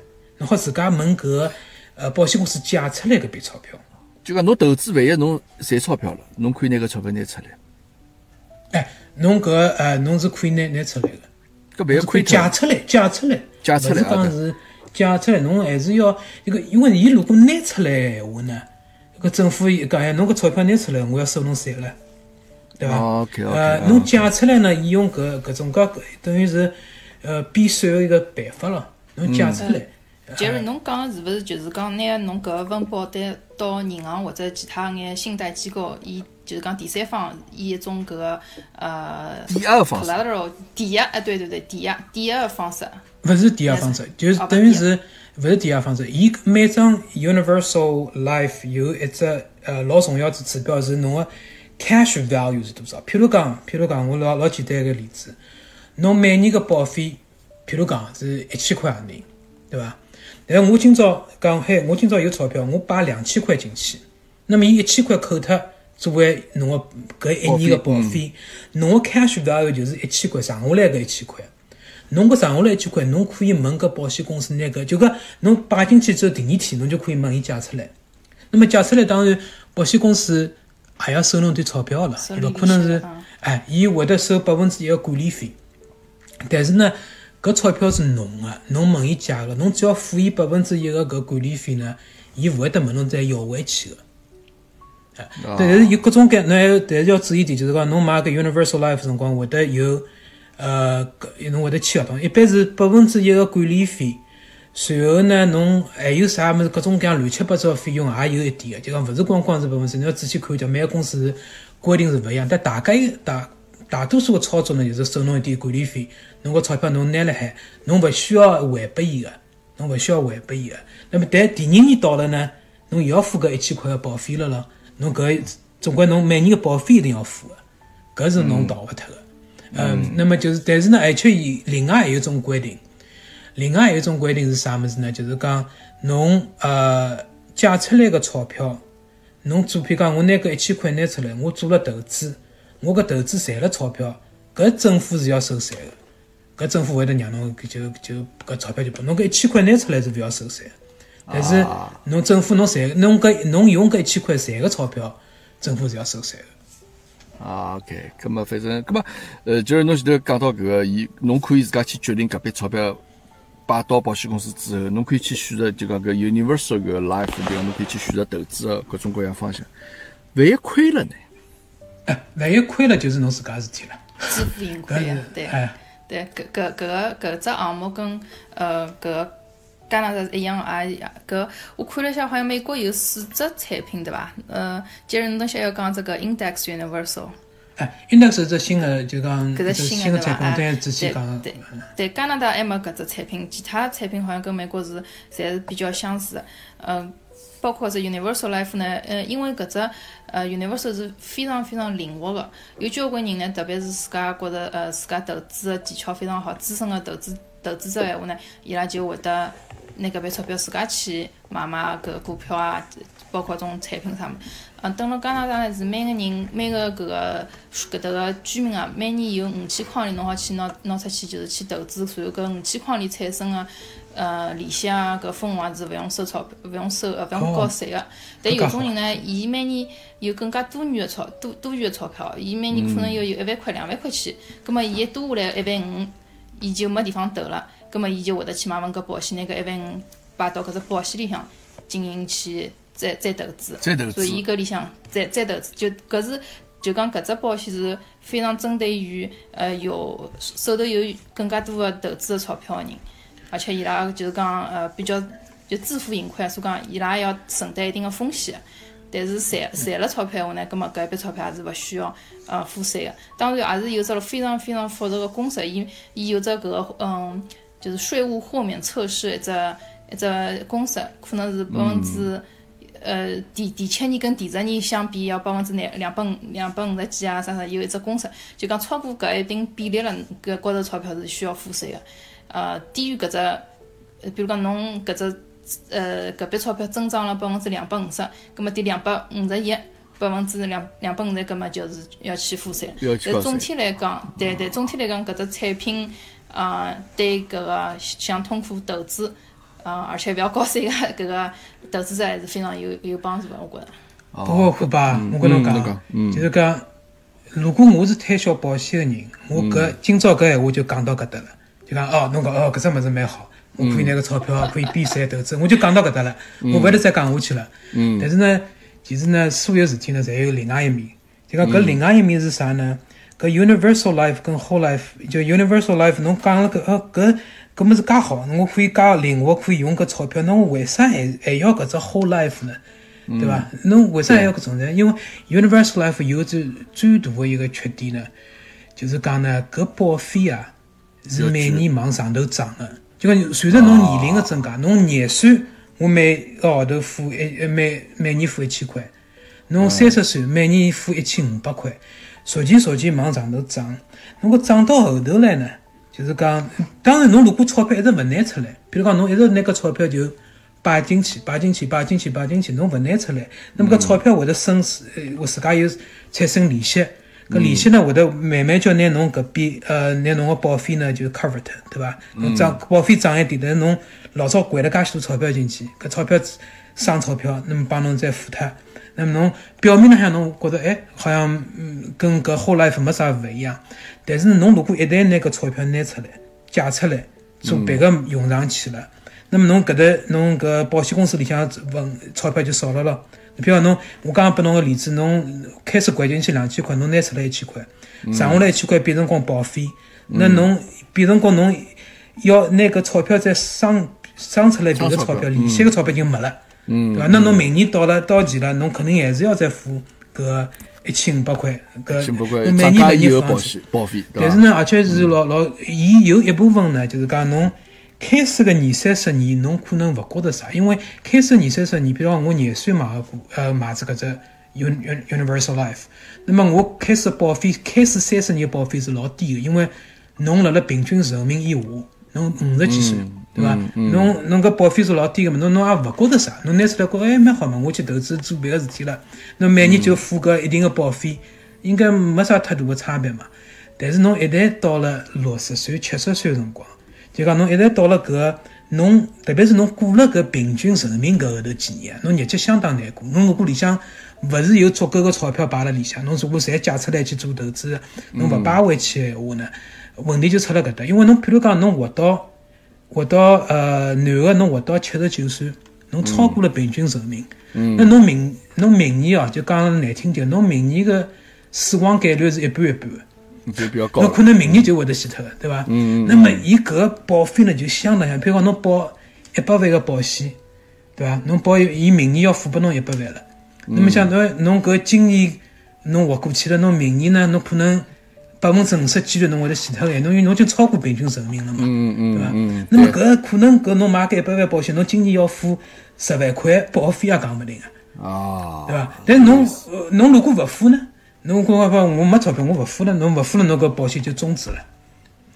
侬好自家问搿个呃保险公司借出来搿笔钞票。就讲侬投资万一侬赚钞票了，侬可以拿搿钞票拿出来。哎，侬搿呃侬是可以拿拿出来个，搿万一是可以亏借出来，借出来，借出来勿是讲是借出来，侬还是要一个，因为伊如果拿出来个闲话呢，搿政府伊讲哎，侬搿钞票拿出来，我要收侬税了，对伐？哦，OK，OK，呃，啊侬借出来呢，伊用搿搿种介等于是呃避税个一个办法了，侬借出来。杰 瑞，侬讲的是勿是就是讲拿侬搿个分保单到银行或者其他眼信贷机构，以就是讲第三方以一种搿个呃抵押方式 collateral 抵押，哎对对对，抵押抵押的方式，勿是抵押方式，就是哦等于是勿是抵押方式。伊每张 Universal Life 有一只呃老重要之指标是侬个 cash value 是多少。譬如讲，譬如讲，我老老简单一个例子，侬每年个保费，譬如讲是一千块洋钿，对伐？但是我今朝讲嗨，我今朝有钞票，我摆两千块进去，那么伊一千块扣脱。作为侬个搿一年个保费，侬个 cash value 就是一千块剩下来搿一千块。侬搿剩下来一千块，侬可以问搿保险公司拿搿，就讲侬摆进去之后，第二天侬就可以问伊借出来。那么借出来，当然保险公司也要收侬点钞票了，勿可能是哎，伊会得收百分之一个管理费。但是呢，搿钞票是侬个，侬问伊借个，侬只要付伊百分之一个搿管理费呢，伊勿会得问侬再要回去个。哎，但是有各种各，侬还有但是要注意点，就是讲侬买搿 Universal Life 辰光会得有，呃，搿侬会得签合同，一般是百分之一个管理费，随后呢，侬还有啥物事，各种各样乱七八糟的费用也有一点个，就讲勿是光光是百分之，侬要仔细看叫每个公司规定是勿一样，但大概有大大多数个操作呢，就是收侬一点管理费，侬个钞票侬拿辣海，侬勿需要还拨伊个，侬勿需要还拨伊个。那么但第二年到了呢，侬又要付搿一千块个保费了咯，侬搿总归侬每年个保费一定要付个，搿是侬逃勿脱个。嗯，那么就是，但是呢，而且伊另外还有一种规定，另外还有一种规定是啥物事呢？就是讲侬呃借出来个钞票，侬做譬如讲我拿搿一千块拿出来，我做了投资，我搿投资赚了钞票，搿政府是要收税个，搿政府会得让侬搿就就搿钞票就拨侬搿一千块拿出来是勿要收税的，但是侬政府侬赚侬搿侬用搿一千块赚个钞票，政府是要收税个。啊，OK，咁么反正，咁么，呃，就是侬前头讲到搿个，伊侬可以自家去决定搿笔钞票摆到保险公司之后，侬可以去选择就讲搿 universal 搿 life 对伐？侬可以去选择投资个各种各样方向。万一亏了呢？哎，万一亏了就是侬自家事体了。自负盈亏呀，对哎，对，搿搿搿个搿只项目跟呃搿加拿大是一样个，也一样。搿我看了一下，好像美国有四只产品对伐？呃，接着侬等下要讲这个 Index Universal，哎，index 是只新的，就讲搿只只新的对伐？新的产品，哎对。对对，加拿大还没搿只产品，其他产品好像跟美国是侪是比较相似的。嗯、包括这 Universal Life 呢，呃，因为搿只呃 Universal 是非常非常灵活的，有交关人呢，特别是自家觉着呃自家投资的技巧非常好，资深的投资投资者闲话呢，伊拉就会得拿搿笔钞票自家去买买搿股票啊，包括种产品啥物事。嗯，等了加拿大呢，是每个人每个搿个搿搭个居民啊，每年有五千块钿，侬好去拿拿出去，就是去投资，然后搿五千块钿产生个呃利息啊，搿分红啊是勿用收钞票，勿用收呃勿用交税个。但有种人呢，伊每年有更加多余个钞多多余个钞票，伊每年可能要有一万块、两万块钱，葛末伊一多下来一万五，伊就没地方投了，葛末伊就会得去买份搿保险，拿搿一万五摆到搿只保险里向进行去再再投资。再投资。所以伊搿里向再再投资，就搿是就讲搿只保险是非常针对于呃有手头有更加多个投资个钞票个人，而且伊拉就是讲呃比较就自负盈亏啊，所以讲伊拉要承担一定的风险。但是赚赚了钞票闲话呢，葛末搿一笔钞票也是勿需要呃付税个。当然也是有只非常非常复杂个公式，伊伊有只搿个嗯就是税务豁免测试一只一只公式，可能是百分之。呃，第第七年跟第十年相比，要百分之两两百五两百五十几啊，啥啥，有一只公式，就讲超过搿一定比例了，搿高头钞票是需要付税个。呃，低于搿只，呃比如讲侬搿只呃搿笔钞票增长了百分之两百五十，葛末第两百五十一百分之两两百五十，葛末就是要去付税。要交税但总体来讲，对对，总体来讲搿只产品啊、对搿个想通过投资。啊，而且勿要交税个搿个投资者还是非常有有帮助的，我觉着。不过虎爸，我跟侬讲讲嗯，就是讲，如果我是推销保险个人，我搿今朝搿闲话就讲到搿搭了，就讲哦，侬讲哦，搿只物事蛮好，我可以拿个钞票可以避税投资，我就讲到搿搭了，我勿会得再讲下去了。嗯但是呢，其实呢，所有事体呢，侪有另外一面。就讲搿另外一面是啥呢？搿 universal life 跟 whole life，就 universal life，侬讲了搿哦搿搿物事介好，我可以介灵活，可以用搿钞票，侬为啥还还要搿只 whole life 呢？对伐？侬为啥还要搿种呢？因为 universal life 有最最大的一个缺点呢，就是讲呢，搿保费啊是每年往上头涨的。就讲随着侬年龄的增加，侬廿岁，我每个号头付一呃每每年付一千块，侬三十岁每年付一千五百块，逐渐逐渐往上头涨。侬搿涨到后头来呢，就是讲，当然侬如果钞票一直勿拿出来，比如讲侬一直拿搿钞票就摆进去、摆进去、摆进去、摆进去，侬勿拿出来，那么搿钞票会得生，呃，我自家有产生利息。搿利息呢，会得慢慢叫拿侬搿笔呃，拿侬个保费呢就 cover 脱，对伐？侬涨保费涨一点，但是侬老早掼了介许多钞票进去，搿钞票生钞票，那么帮侬再付脱。那么侬表面浪向侬觉着哎，好像嗯跟搿 whole life 没啥勿一样，但是侬如果一旦拿搿钞票拿出来借出来做别个用场去了，那么侬搿搭侬搿保险公司里向份钞票就少了咯。比如讲侬，我刚刚拨侬个例子，侬开始掼进去两千块，侬拿出来一千块，剩下来一千块变成光保费，那侬变成光侬要拿搿钞票再生生出来别个钞票利息个钞票就没了，对伐？那侬明年到了到期了，侬肯定还是要再付搿一千五百块，搿每年每年放出后保险。保费，但是呢，而且是老老，伊有一部分呢，就是讲侬开始个二三十年，侬可能勿觉得啥，因为开始二三十年，比如讲我廿岁买个股，呃，买只搿只 Un Un Universal Life，那么我开始保费，开始三十年保费是老低个，因为侬辣辣平均寿命以下，侬五十几岁，对伐？侬侬搿保费是老低个嘛，侬侬也勿觉得啥，侬拿出来觉哎蛮好嘛，我去投资做别个事体了，侬每年就付搿一定个保费，应该没啥太大个差别嘛。但是侬一旦到了六十岁、七十岁的辰光，就讲侬一旦到了搿个侬，特别是侬过了搿平均寿命搿后头几年，侬日脚相当难过。侬如果里向勿是有足够个钞票摆辣里向，侬如果侪借出来去做投资，侬勿摆回去个闲话呢，问题就出辣搿搭。因为侬譬如讲侬活到活到呃男个侬活到七十九岁，侬超过了平均寿命，那侬明侬明年哦，就讲难听点，侬明年个死亡概率是一半一半个。就比较高侬。可能明年就会得死脱个，对伐？嗯那么伊搿个保费呢就相当像，譬如讲侬保一百万个保险，对伐？侬保伊明年要付拨侬一百万了。那么像侬侬搿今年侬活过去了，侬明年呢侬可能百分之五十几率侬会得死脱个，侬因为侬就超过平均寿命了嘛，嗯嗯对伐？嗯，那么搿可能搿侬买搿一百万保险，侬今年要付十万块保费也讲勿定个。哦，对伐？但侬呃侬如果勿付呢？侬讲讲我没钞票，我勿付了，侬勿付了，侬搿保险就终止了。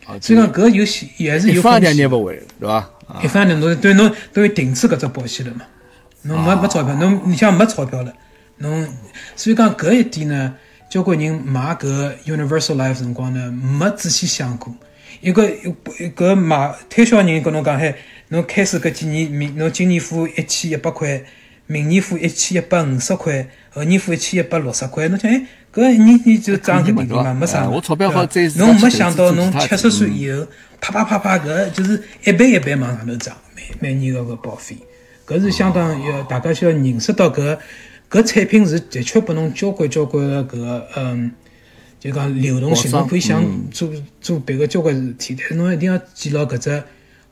啊所以讲搿有险也还是有风险分也拿。勿回来，对伐？啊一方面侬对侬等于停止搿只保险了嘛？侬没没钞票，侬你像没钞票了，侬所以讲搿一点呢，交关人买搿 Universal Life 辰光呢，没仔细想过。一个搿买推销人跟侬讲，嘿，侬开始搿几年，明侬今年付一千一百块，明年付一千一百五十块，后年付一千一百六十块，侬想，哎，搿一年年就涨搿点点嘛，没啥嘛。哎我钞票好再侬没想到侬七十岁以后，啪啪啪啪搿就是一倍一倍往上头涨，每每年个搿保费，搿是相当要大家需要认识到搿搿产品是的确拨侬交关交关个搿个嗯，就讲流动性，侬可以想做做别个交关事体，但是侬一定要记牢搿只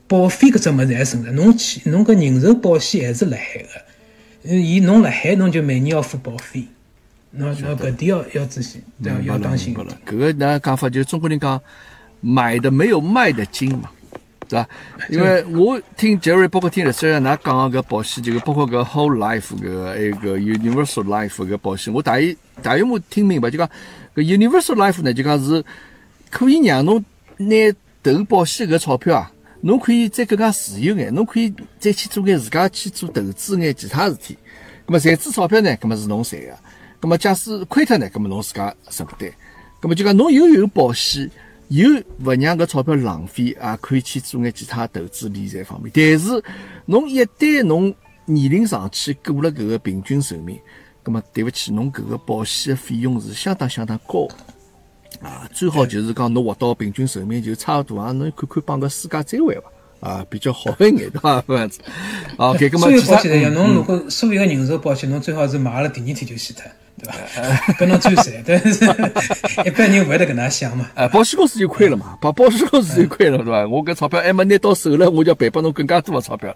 保费搿只物事还存在，侬去侬搿人寿保险还是辣海个，呃伊侬辣海侬就每年要付保费，侬侬搿点要要仔细，对伐？要当心。搿个那讲法就是中国人讲买的没有卖的精嘛，对伐？因为我听 Jerry 包括听历史上㑚讲个搿保险，这个包括搿 Whole Life 搿还有个 Universal Life 搿保险，我大约大约我听明白，就讲搿 Universal Life 呢，就讲是可以让侬拿投保险搿钞票啊。侬可以再更加自由眼，侬可以再去做眼自家去做投资眼其他事体。咁么赚子钞票呢，咁么是侬赚个。咁么假使亏脱呢，咁么侬自家承担。咁么就讲侬又有保险，又勿让搿钞票浪费，也可以去做眼其他投资理财方面。但是侬一旦侬年龄上去过了搿个平均寿命，咁么对勿起，侬搿个保险的费用是相当相当高。啊，最好就是讲侬活到平均寿命就差勿多啊，侬看看帮个世界再会伐？啊，比较好一眼对伐？搿样子。啊咁所么其他有保险一样，侬如果所有个人寿保险，侬最好是买了第二天就死脱，对伐？搿侬最赚，但是一般人勿会得搿能想嘛。呃，保险公司就亏了嘛，把保险公司就亏了，对伐？我搿钞票还没拿到手了，我就要赔拨侬更加多的钞票。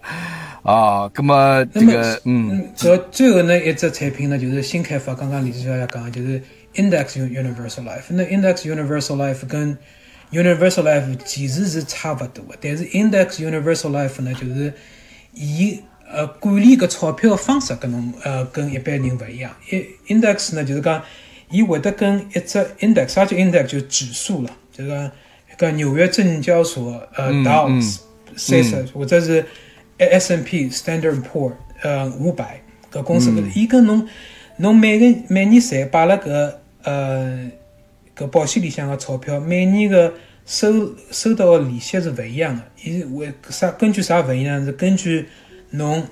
啊，咁么这个，嗯，主要最后呢一只产品呢，就是新开发，刚刚李志小也讲，就是 Index Universal Life。那 Index Universal Life 跟 Universal Life 其实是差勿多的，但是 Index Universal Life 呢，就是伊呃管理搿钞票个方式跟侬呃跟一般人勿一样。一 Index 呢就是讲，伊会得跟一只 Index，啥叫 Index 就指数了，就是讲一个纽约证交所呃 Dow 三十或者是 S N P Standard Poor 呃五百搿公司搿伊跟侬侬每个每年侪摆辣搿呃搿保险里向个钞票，每年个收收到个利息是勿一样个。伊为啥根据啥勿一样？是根据侬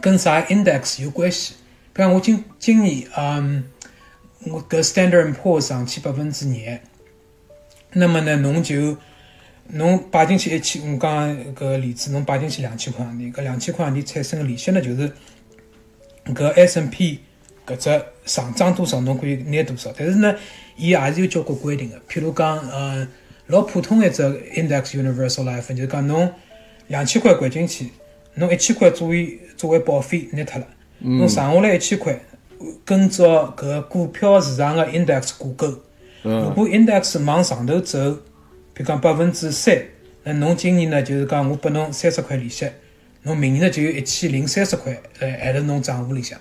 跟啥 index 有关系。比方我今今年嗯，我搿 Standard Poor 上去百分之廿，那么呢，侬就侬摆进去一千，我讲搿例子，侬摆进去两千块洋钿，搿两千块洋钿产生个利息呢，就是搿 S N P 搿只上涨多少，侬可以拿多少。但是呢，伊也是有交关规定个，譬如讲，呃，老普通一只 Index Universal Life，就是讲侬两千块掼进去，侬一千块作为作为保费拿脱了，侬剩下来一千块，跟着搿股票市场个 index 挂钩。如果 index 往上头走，比如讲百分之三，那侬今年呢就是讲我拨侬三十块利息，侬明年呢就有一千零三十块来还辣侬账户里向。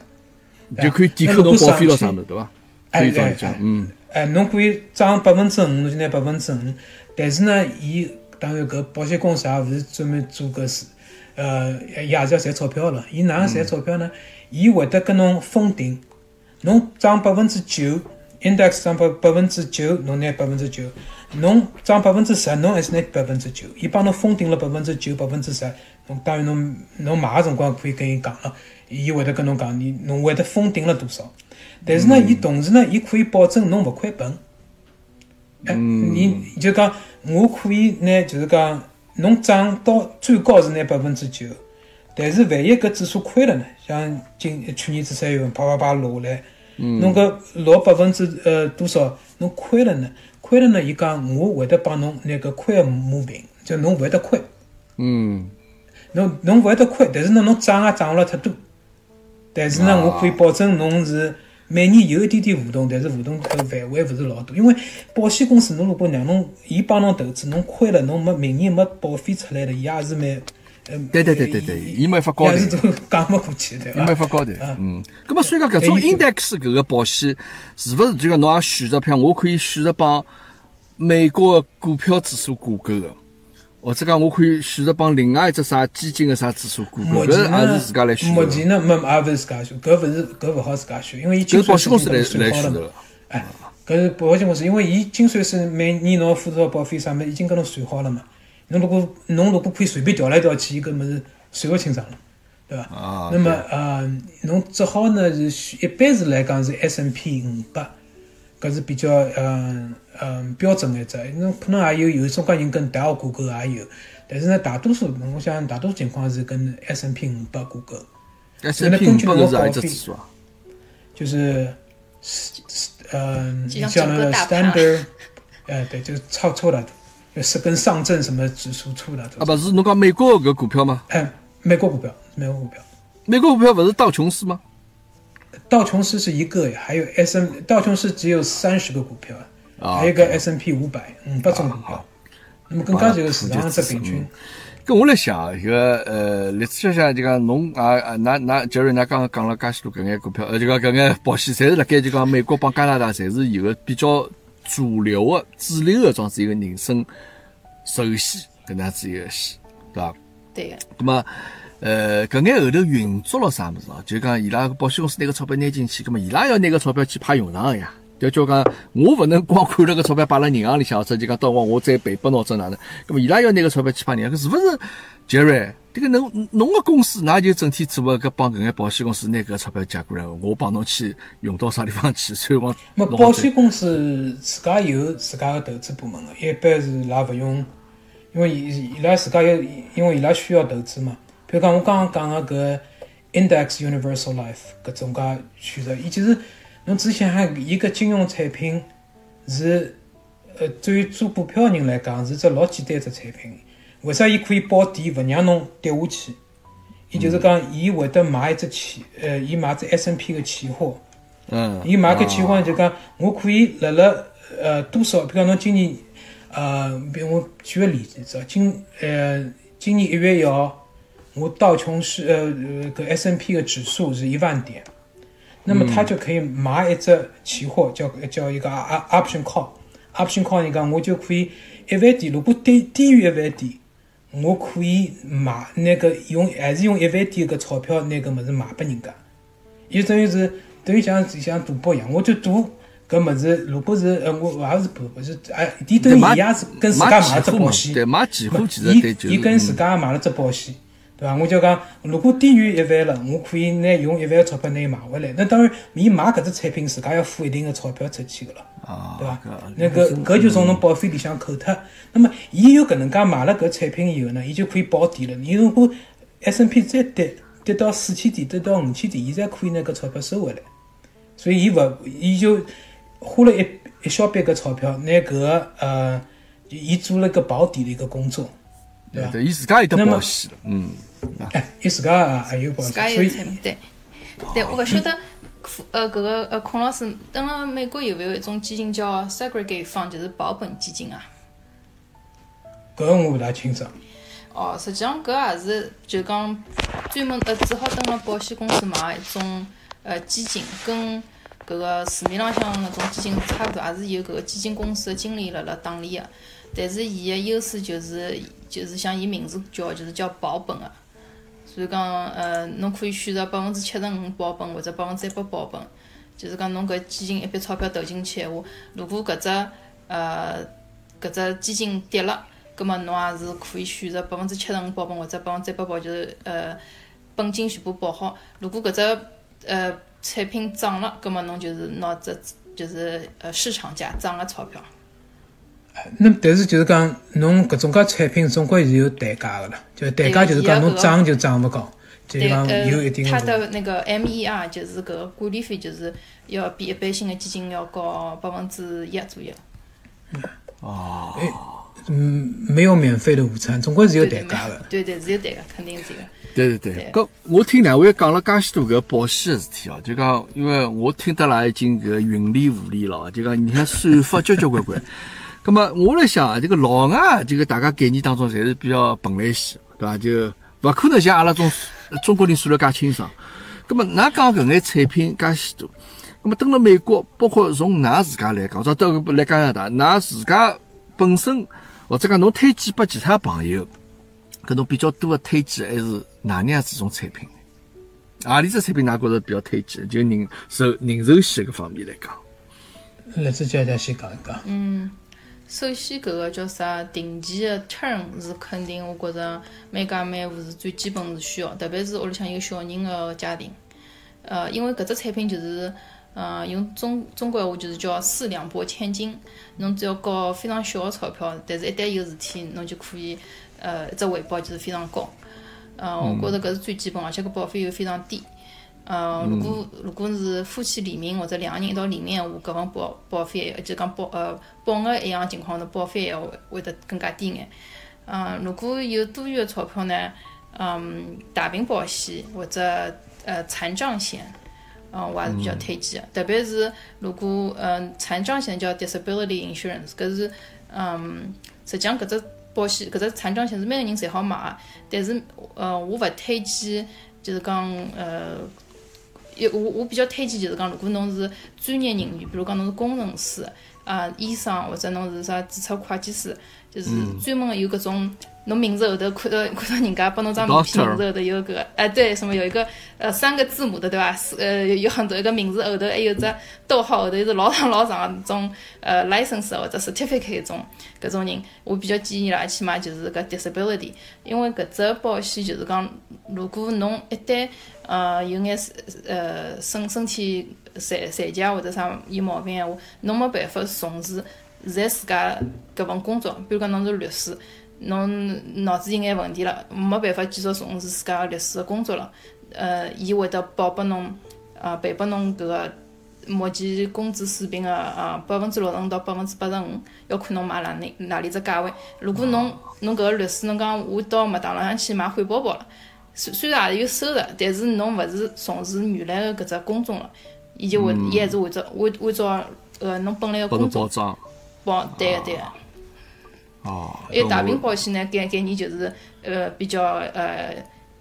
就可以抵扣侬保费咯啥物事，对伐？可哎以这样哎哎，，讲嗯，哎，侬可以涨百分之五，侬就拿百分之五。但是呢，伊当然搿保险公司也勿是专门做搿事，呃，伊也是要赚钞票了。伊哪能赚钞票呢？伊会得跟侬封顶，侬涨百分之九，index 涨百百分之九，侬拿百分之九；侬涨百分之十，侬还是拿百分之九。伊帮侬封顶了百分之九、百分之十，侬当然侬侬买个辰光可以跟伊讲了，伊会得跟侬讲，你侬会得封顶了多少。但是呢，伊同时呢，伊可以保证侬勿亏本。哎，你就讲我可以拿，就是讲侬涨到最高是拿百分之九，但是万一搿指数亏了呢？像今去年子三月份啪啪啪落下来，侬搿落百分之呃多少，侬亏了呢？亏了呢？伊讲我会得帮侬拿搿亏个抹平，就侬勿会得亏，嗯，侬侬勿会得亏，但是呢侬涨也涨勿了太多。但是呢，我可以保证侬是每年有一点点浮动，但是浮动搿范围勿是老多。因为保险公司侬如果让侬伊帮侬投资，侬亏了，侬没明年没保费出来了，伊也是蛮，呃，对对对对对，伊没法交代也是。都 讲勿过去，对伊没伐？法交代，嗯，咁么所以讲搿种 index 搿个保险，是勿是就讲侬也选择，譬如我可以选择帮美国个股票指数挂钩个，或者讲我可以选择帮另外一只啥基金个啥指数挂钩，搿也目前呢是自家来选的。目前呢，没也勿是自家选，搿勿是搿勿好自家选，因为伊搿是保精算险公司来来好了。哎，搿是保险公司，因为伊精算师每年侬要付多少保费啥物事已经跟侬算好了嘛。侬如果侬如果可以随便调来调去，伊搿物事算勿清爽了，对伐？啊那么呃，侬只好呢是选一般是来讲是 S N P 五百，搿是比较嗯嗯标准的一只。侬可能也有有种介人跟大学挂钩也有，但是呢，大多数我想大多数情况是跟 S N P 五百挂钩。S P 五百是何一只指数啊？就是 嗯，就像叫那个 standard，呃，对，就是差错了，就是跟上证什么指数错了。啊，不是侬讲美国搿股票吗？哎，美国股票，美国股票，美国股票勿是道琼斯吗？道琼斯是一个呀，还有 S M，道琼斯只有三十个股票，啊还有一个 S N P 五百，五百种股票。那么更加就是市场上只平均。跟我来想，搿个呃，历史上就讲侬啊啊，㑚㑚杰瑞，㑚刚刚讲了介许多搿眼股票，呃，就讲搿眼保险，侪是辣盖就讲美国帮加拿大，侪是有个比较主流个、主流个，装子一个人生首险搿能样子一个险，对伐？对个，咁么，呃，搿眼后头运作了啥物事哦？就讲伊拉保险公司拿个钞票拿进去，咁么伊拉要拿个钞票去派用场个呀。就叫讲，我勿能光看了个钞票摆辣银行里向，或者就讲到辰光我再赔拨侬或者哪能？咁么伊拉要拿个钞票去派银行，搿是勿是？杰瑞，迭个侬侬个公司，㑚就整天做个搿帮搿眼保险公司拿搿钞票借过来，我帮侬去用到啥地方去，所以往 那么弄好再保险公司自家有自家个投资部门个，一般是伊拉勿用，因为伊伊拉自家有，因为伊拉需要投资嘛。比如讲我刚刚讲个搿 Index Universal Life 搿种介选择，伊其实侬仔细想想，伊搿金融产品是呃对于做股票的人来讲是只老简单只产品。为啥伊可以保底勿让侬跌下去？伊就是讲，伊会得买一只期，呃，伊买只 S N P 个期货。嗯，伊买搿期货就讲，我可以辣辣呃多少，比如讲侬今年呃，比如我举个例子，啊，今呃今年一月一号，我道琼斯呃呃搿 S N P 个指数是一万点，那么他就可以买一只期货，叫叫一个 op- option call，option call 你讲我就可以一万点，如果低低于一万点。我可以买那个用还是用一万点个钞票那个物事卖拨人家，伊等于是等于像像赌博一样，我就赌搿物事，如果是呃我也是赌，不是哎，伊等于伊也是跟自家买了只保险，对，买期货其实对就是伊伊跟自家买了只保险，对伐？我就讲，如果低于一万了，我可以拿用一万钞票拿伊买回来。那当然，伊买搿只产品，自家要付一定的钞票出去个了。啊，对伐搿？那个搿就从侬保费里向扣脱。那么，伊有搿能介买了搿产品以后呢，伊就可以保底了。你如果 S N P 再跌跌到四千点，跌到五千点，伊才可以拿搿钞票收回来。所以伊勿，伊就花了一一小笔搿钞票，拿搿个呃，伊做了个保底的一个工作。对吧？对，伊自家有得保险了，嗯，哎，伊自家也有保自家险，所以有产品，对，对，我勿晓得，呃，搿个呃，孔老师，等了美国有勿有一种基金叫 segregate fund，就是保本基金啊？搿个我勿大清爽。哦，实际上搿也是就讲专门呃，只好登了保险公司买一种呃基金，跟搿个市面浪向那种基金差勿多，也是有搿个基金公司的经理辣辣打理个。但是伊个优势就是就是像伊名字叫就是叫保本个，所以讲呃，侬可以选择百分之七十五保本或者百分之一百保本，就是讲侬搿基金一笔钞票投进去闲话，如果搿只呃搿只基金跌了。葛末侬也是可以选择百分之七十五保本或者百分之一百保，就是呃本金全部保好。如果搿只呃产品涨了，葛末侬就是拿只就是呃市场价涨个钞票。那但是就是讲，侬搿种介产品总归是有代价个啦，就代价就是讲侬涨就涨勿高，就是，讲呃有一定，它的。的那个 MER 就是搿个管理费，就是要比一般性的基金要高百分之一左右。嗯，没有免费的午餐，总归是有代价的。对对，是有代价，肯定是有。对对对对，搿我听两位讲了介许多搿保险个事体哦，就讲因为我听得来已经搿云里雾里了，就讲你看算法交交关关。葛么我来想啊，这个老外这个大家概念当中侪是比较笨来些，对伐？就勿可能像阿拉种中国人算了介清爽。葛么㑚讲搿眼产品介许多，葛么登了美国，包括从㑚自家来讲，或者到来加拿大，㑚自家本身或者讲侬推荐拨其他朋友。搿种比较多的推荐还是哪能样子种产品？何里只产品㑚觉着比较推荐？就人寿人寿险搿方面来讲，栗子姐姐先讲一讲。嗯首先，搿个叫啥定期的 term 是肯定，我觉着每家每户是最基本是需要，特别是屋里向有小人的家庭。呃，因为搿只产品就是，呃，用中中国闲话就是叫四两拨千斤，侬只要交非常小的钞票，但是一旦有事体，侬就可以，呃，一只回报就是非常高。呃，我觉着搿是最基本，而且搿保费又非常低。呃，如果如果是夫妻联名或者两个人一道联名闲话，搿份保保费就讲保呃保额一样情况下，保费也会会得更加低眼。嗯，如果有多余的钞票呢，嗯，大病保险或者呃残障险，嗯，我还是比较推荐的。特别是如果嗯残障险叫 disability insurance，搿是嗯实际上搿只保险搿只残障险是每个人侪好买的，但是呃我勿推荐就是讲呃。有我我比较推荐就是讲，如果侬是专业人员，比如讲侬是工程师啊、医生或者侬是啥注册会计师，就是专门有搿种侬名字后头看到看到人家帮侬张名片名字后头有个哎对什么有一个呃三个字母的对伐？是呃有有很多一个名字后头还有只逗号后头是老长老长的种呃 license 或者 certificate 搿种搿种人，我比较建议伊拉去买就是搿 disability，因为搿只保险就是讲，如果侬一旦呃有眼呃身身体残残疾啊或者啥有毛病闲话，侬没办法从事现在自家搿份工作，比如讲侬是律师，侬脑子有眼问题了，没办法继续从事自家律师的工作了，呃，伊会得报拨侬，呃，赔拨侬搿个目前工资水平个呃百分之六十五到百分之八十五，要看侬买哪里哪里只价位。如果侬侬搿个律师侬讲我到麦当劳上去买汉堡包了，虽虽然也是有收入，但是侬勿是从事原来的搿只工种了，伊就会伊还是会照按按照呃侬本来个工作侬保障。保对个对个。哦，还有大病保险呢，概概念就是呃比较呃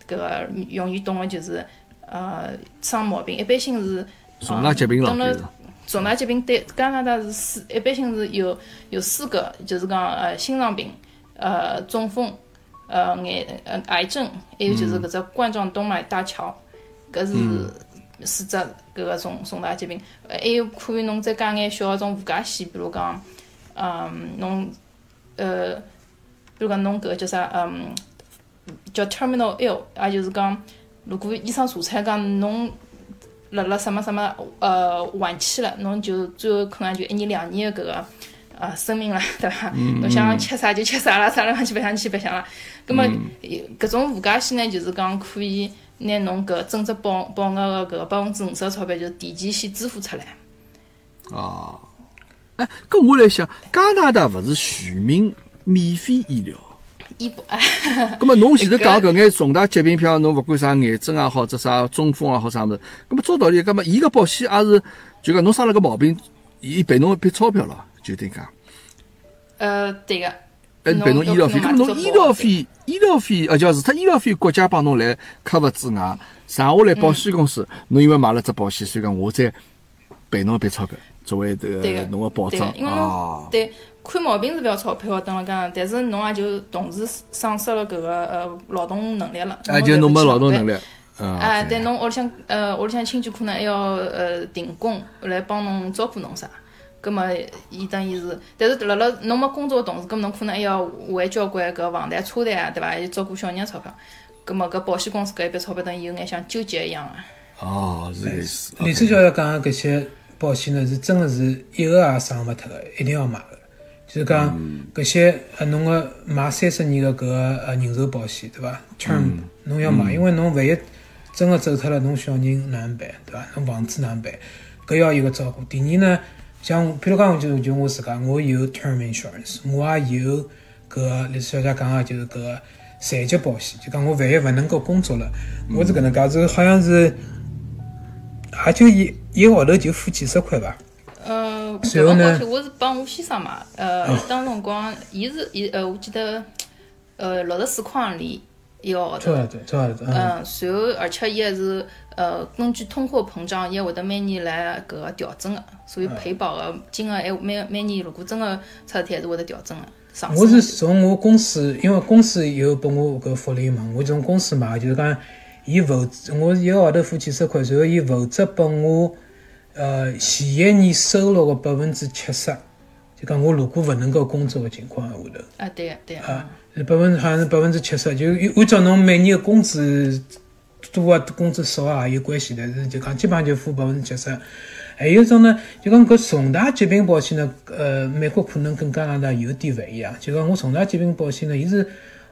搿个容易懂个，就是呃生毛病，一般性是重大疾病了，等了就是重大疾病对加拿大是四，一般性是有有四个，就是讲呃心脏病、呃中风、呃癌呃癌症，还有就是搿只冠状动脉搭桥，搿是四只搿个重重大疾病。呃还有可以侬再加眼小个种附加险，比如讲嗯侬呃比如讲侬搿个叫啥嗯叫 terminal ill，也就是讲如果医生查出来讲侬。辣辣什么什么呃晚期了，侬就最后可能就一年两年的搿个呃生命了，对伐？侬想吃啥就吃啥了，啥地方去白相去白相了。葛么搿种附加险呢，就是讲可以拿侬搿增值保保额个搿百分之五十个钞票，就是提前先支付出来。啊，哎，搿我来想，加拿大勿是全民免费医疗，医保，哎，咁么侬前头讲搿眼重大疾病，譬如侬勿管啥癌症也好，只啥中风也好啥物事，咁么照道理，咁么伊个保险也是，就讲侬生了个毛病，伊赔侬一笔钞票咯，就等于讲，呃，对个，还是赔侬医疗费。咁么侬医疗费，医疗费，而且除脱医疗费国家帮侬来 cover 之外，剩下来保险公司，侬因为买了只保险，所以讲我再赔侬一笔钞票，作为这对个，个侬个保障因为啊侬。对看毛病是不要钞票，等了讲，但是侬也就同时丧失了搿个呃劳动能力了。啊，就侬没劳动能力。力，啊，哎，对，侬屋里向呃屋里向亲戚可能还要呃停工来帮侬照顾侬啥，葛么伊等于是，但是辣辣侬没工作个同时，葛么侬可能还要还交关搿房贷、车贷啊，对伐？还有照顾小人的钞票，葛么搿保险公司搿一笔钞票等于有眼像纠结一样个。哦，是搿意思。李子教授讲的搿些保险呢，是真的是一个也省勿脱个，一定要买个。就是讲搿些呃，侬个买三十年个搿个呃人寿保险，对伐？term 侬要买，因为侬万一真个走脱了，侬小人哪能办，对伐？侬房子哪能办？搿要有个照顾。第二呢，像譬如讲就就我自家，我有 term insurance，我也有搿李小姐讲个就是搿个残疾保险，就讲我万一勿能够工作了，我是搿能介，是好像是也就一一个号头就付几十块吧？呃，随后呢我是帮我先生买，呃，当辰光伊是伊呃，我记得呃六十四块行钿一个号头差勿，多，差勿多。嗯，嗯，随后而且伊还是呃根据通货膨胀，伊还会得每年来搿个调整个，所以赔保个金额还每每年如果真个出事体还是会得调整个，上升的。我是从我公司，因为公司有拨我搿福利嘛，我从公司买，就是讲伊负我一个号头付几十块，然后伊负责拨我呃前一年收入个百分之七十，就讲我如果勿能够工作个情况下头。啊，对个对个，啊，是百分之好像是百分之七十，就按照侬每年的工资多啊，工资少啊也有关系，但是就讲基本上就付百分之七十。还有一种呢，就讲搿重大疾病保险呢，呃，美国可能跟加拿大有点勿一样，就讲我重大疾病保险呢，伊是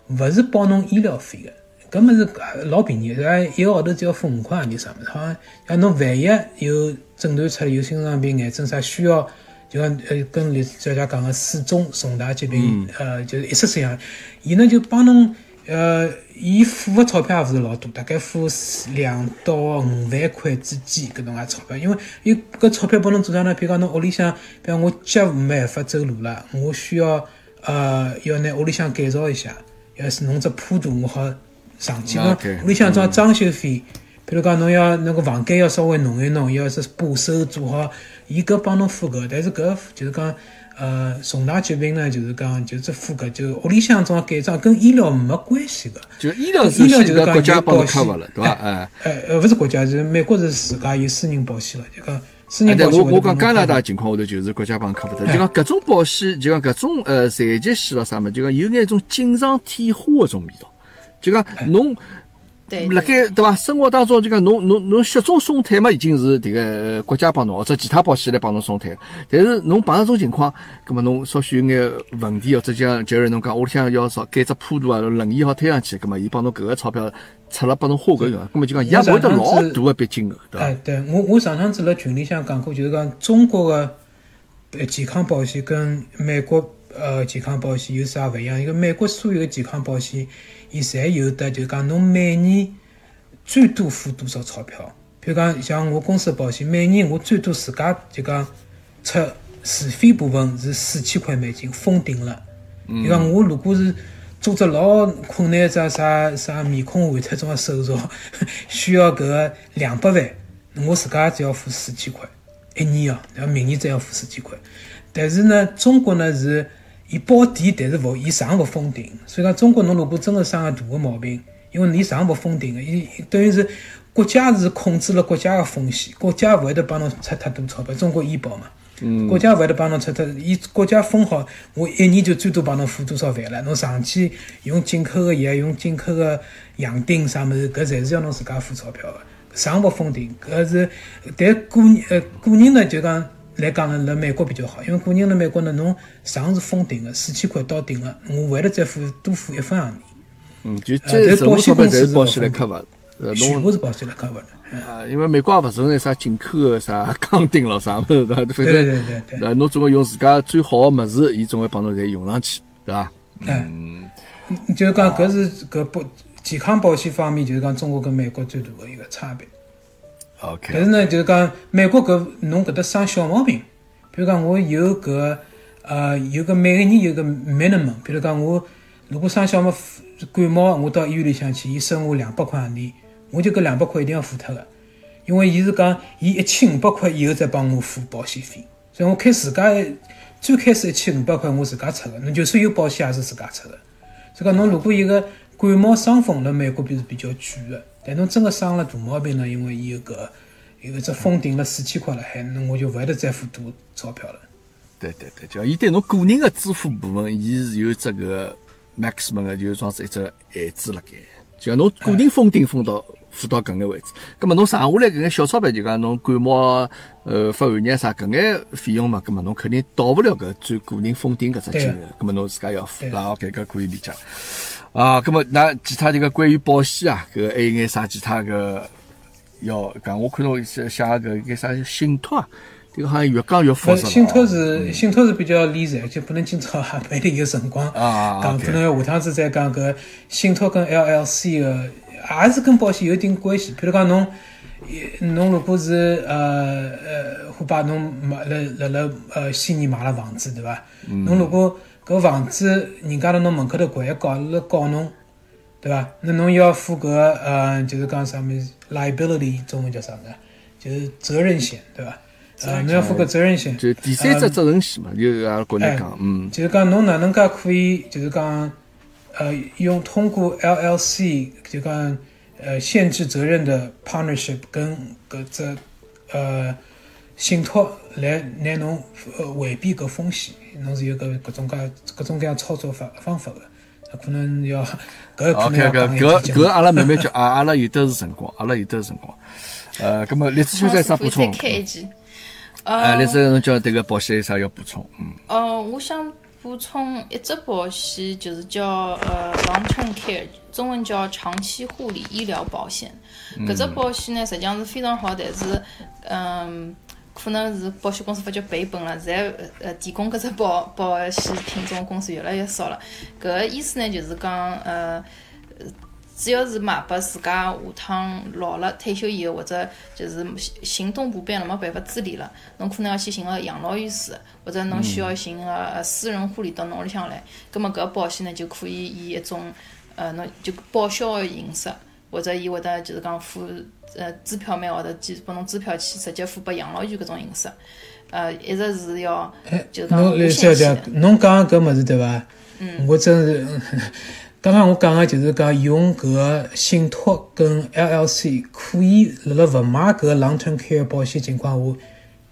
勿是包侬医疗费个？搿么是呃老便宜，对伐？一个号头只要付五块洋钿啥物事，好像像侬万一有诊断出来有心脏病、癌症啥需要，就讲呃跟李小姐讲个四中重大疾病，呃就是一次性样，伊呢就帮侬呃，伊付个钞票也勿是老多，大概付四两到五万块之间搿种介钞票，因为伊搿钞票帮侬做啥呢？比如讲侬屋里向，比如我脚没办法走路了，我需要呃要拿屋里向改造一下，要是弄只坡度我好上去，啊搿，OK，屋里向装装修费。比如讲，侬要那个房间要稍微弄一弄，要是把手做好，伊搿帮侬付搿，但是搿就是讲，呃，重大疾病呢，就是讲就是付搿，就屋里向装改装跟医疗没关系个。就医疗是医疗就是讲有国家帮侬保险 cover 了，对伐？哎。呃呃，勿是国家，是美国是自家有私人保险了，就讲私人保险会得帮侬我我讲加拿大情况下头就是国家帮 cover 的，就讲搿种保险，就讲搿种呃残疾险了啥么，就讲有眼种锦上添花搿种味道，就讲侬。对，辣盖对伐？生活当中就讲侬侬侬雪中送炭嘛，已经是迭个呃国家帮侬或者其他保险来帮侬送炭。但是侬碰到种情况，葛么侬稍许有眼问题，或者像就是侬讲屋里向要少改只坡度啊，轮椅好推上去，葛么伊帮侬搿个钞票出了帮侬花搿个，葛么就讲伊也勿会得老大个笔金额，对伐？哎，对我我上趟子辣群里向讲过，就是讲中国的呃健康保险跟美国呃健康保险有啥勿一样？因为美国所有的健康保险，伊侪有的，就是讲侬每年最多付多少钞票。比如讲像我公司的保险，每年我最多自家就讲出自费部分是四千块美金封顶了。就讲我如果是做只老困难只啥啥面孔换脱种手术，需要搿个两百万，我自家只要付四千块一年哦，然后明年再要付四千块。但是呢，中国呢是伊保底，但是勿伊上勿封顶，所以讲中国侬如果真个生个大个毛病，因为伊上勿封顶个，伊伊等于是国家是控制了国家个风险，国家勿会得帮侬出太多钞票，中国医保嘛。国家勿会得帮侬出脱，伊国家封好，我一年就最多帮侬付多少万了。侬长期用进口个药，用进口个洋丁啥物事，搿侪是要侬自家付钞票个，上勿封顶。搿是，但个人呃个人呢就讲来讲呢，辣美国比较好，因为个人辣美国呢，侬上是封顶个，四千块到顶个，我勿会得再付多付一分洋钿。嗯，就这什么钞票侪保险公司是保险来 cover。呃，侬全部是保险来 cover 的。啊，因为美国也勿存在啥进口个啥 钢钉咯啥物事，对伐？反对对正对对。呃，侬总归用自家最好个物事，伊总归帮侬侪用上去，对伐？嗯，就是讲搿是搿保健康保险方面，就是讲中国跟美国最大个一个差别。但 OK，是呢，就是讲美国搿侬搿搭生小毛病，比如讲我有搿呃有个每个人有个 minimum，比如讲我如果生小毛感冒，我到医院里向去，伊收我两百块洋钿，我就搿两百块一定要付脱个，因为伊是讲伊一千五百块以后再帮我付保险费，所以我开自家最开始一千五百块我自家出个，侬就算有保险也是自家出个。所以讲侬如果一个感冒伤风辣美国边是比较贵个，但侬真个生了大毛病呢，因为伊有搿有一只封顶了四千块辣海，那我就勿会得再付多钞票了。对对对，就伊对侬个人个支付部分，伊是有这个 maximum 个，就是装是一只限制辣盖。就讲侬个人封顶封到付到搿眼位置，葛末侬剩下来搿眼小钞票，就讲侬感冒、呃发寒热啥搿眼费用嘛，葛末侬肯定到勿了搿最个人封顶搿只金额，葛末侬自家要付对啦。搿可以理解。啊，葛末那其他这个关于保险啊，搿还有眼啥其他个要讲？我看到想想搿个啥信托啊，这个好像越讲越复杂。信托是信托是比较理财，就不能今朝还没得有辰光啊 讲可能要下趟子再讲搿信托跟 LLC 个，也是跟保险有一定关系。比如讲侬，呃侬如果是呃呃，会把侬买了辣辣呃悉尼买了房子，对伐？侬如果搿房子人家辣侬门口头跪一告，辣告侬，对伐？那侬要付搿呃，就是讲啥物事 liability，中文叫啥个？就是责任险，对伐？呃，侬要付搿责任险。就第三者责任险嘛，就阿拉国内讲，嗯，就是讲侬哪能介可以，就是讲，呃，用通过 LLC 就讲呃限制责任的 partnership 跟搿只呃信托来拿侬呃回避搿风险，侬是有搿各种各各种各样操作法方法的，可能要搿可能要搿搿搿阿拉慢慢叫，阿，阿拉有的是辰光，阿拉有的是辰光。呃，葛么栗子小姐有啥补充再？开一记。呃，呃栗子侬叫迭个保险有啥要补充？嗯，呃，我想补充一只保险，就是叫呃 long term care，中文叫长期护理医疗保险。搿只保险呢，实际上是非常好，但是嗯。可能是保险公司发觉赔本了，现在呃提供搿只保保险品种公司越来越少了。搿个意思呢，就是讲呃，只要是买拨自家下趟老了退休以后，或者就是行动不便了，没办法自理了，侬可能要去寻个养老院住，或者侬需要寻个私人护理到侬屋里向来，葛末搿保险呢就可以以一种呃侬就报销个形式，或者伊会得就是讲付呃支票每个号头寄拨侬支票去直接付拨养老院搿种形式，呃一直是要就是讲小姐。侬讲搿物事对伐？嗯，我真是，刚刚我讲个就是讲用搿个信托跟 LLC 可以辣辣勿买搿个 long term care 保险情况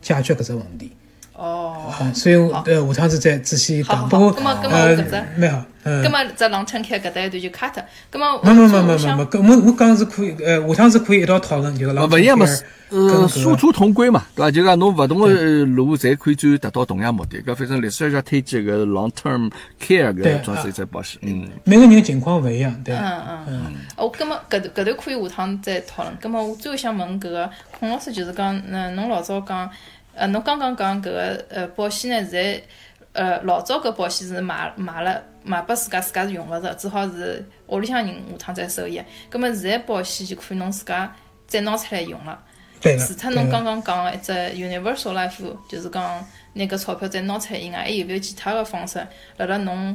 下解决搿只问题。哦，啊，所以我呃下趟子再仔细讲。好好不过好那么那么搿只蛮好，嗯葛。末只 long term care 搿搭一段就卡脱，葛末没没没我没没想没，搿我我讲是可以，呃，下趟子可以一道讨论，就是呃，long 勿 term 一样嘛呃，殊途同归嘛，对伐？就讲侬勿同个路，侪可以最后达到同样目的。搿反正历史要推荐搿 long term care 对搿装是一只保险，嗯，每个人情况勿一样，对。嗯嗯，哦，葛么搿搿段可以下趟再讨论。葛么我最后想问搿个孔老师，就是讲，嗯，侬老早讲，呃，侬刚刚讲搿个呃保险呢，现在呃老早搿保险是买买了买拨自家，自家是用勿着，只好是屋里向人下趟再收益。葛末现在保险就可以侬自家再拿出来用了。除脱侬刚刚讲个一只 universal life，就是讲拿搿钞票再拿出来以外，还有没有其他个方式？辣辣侬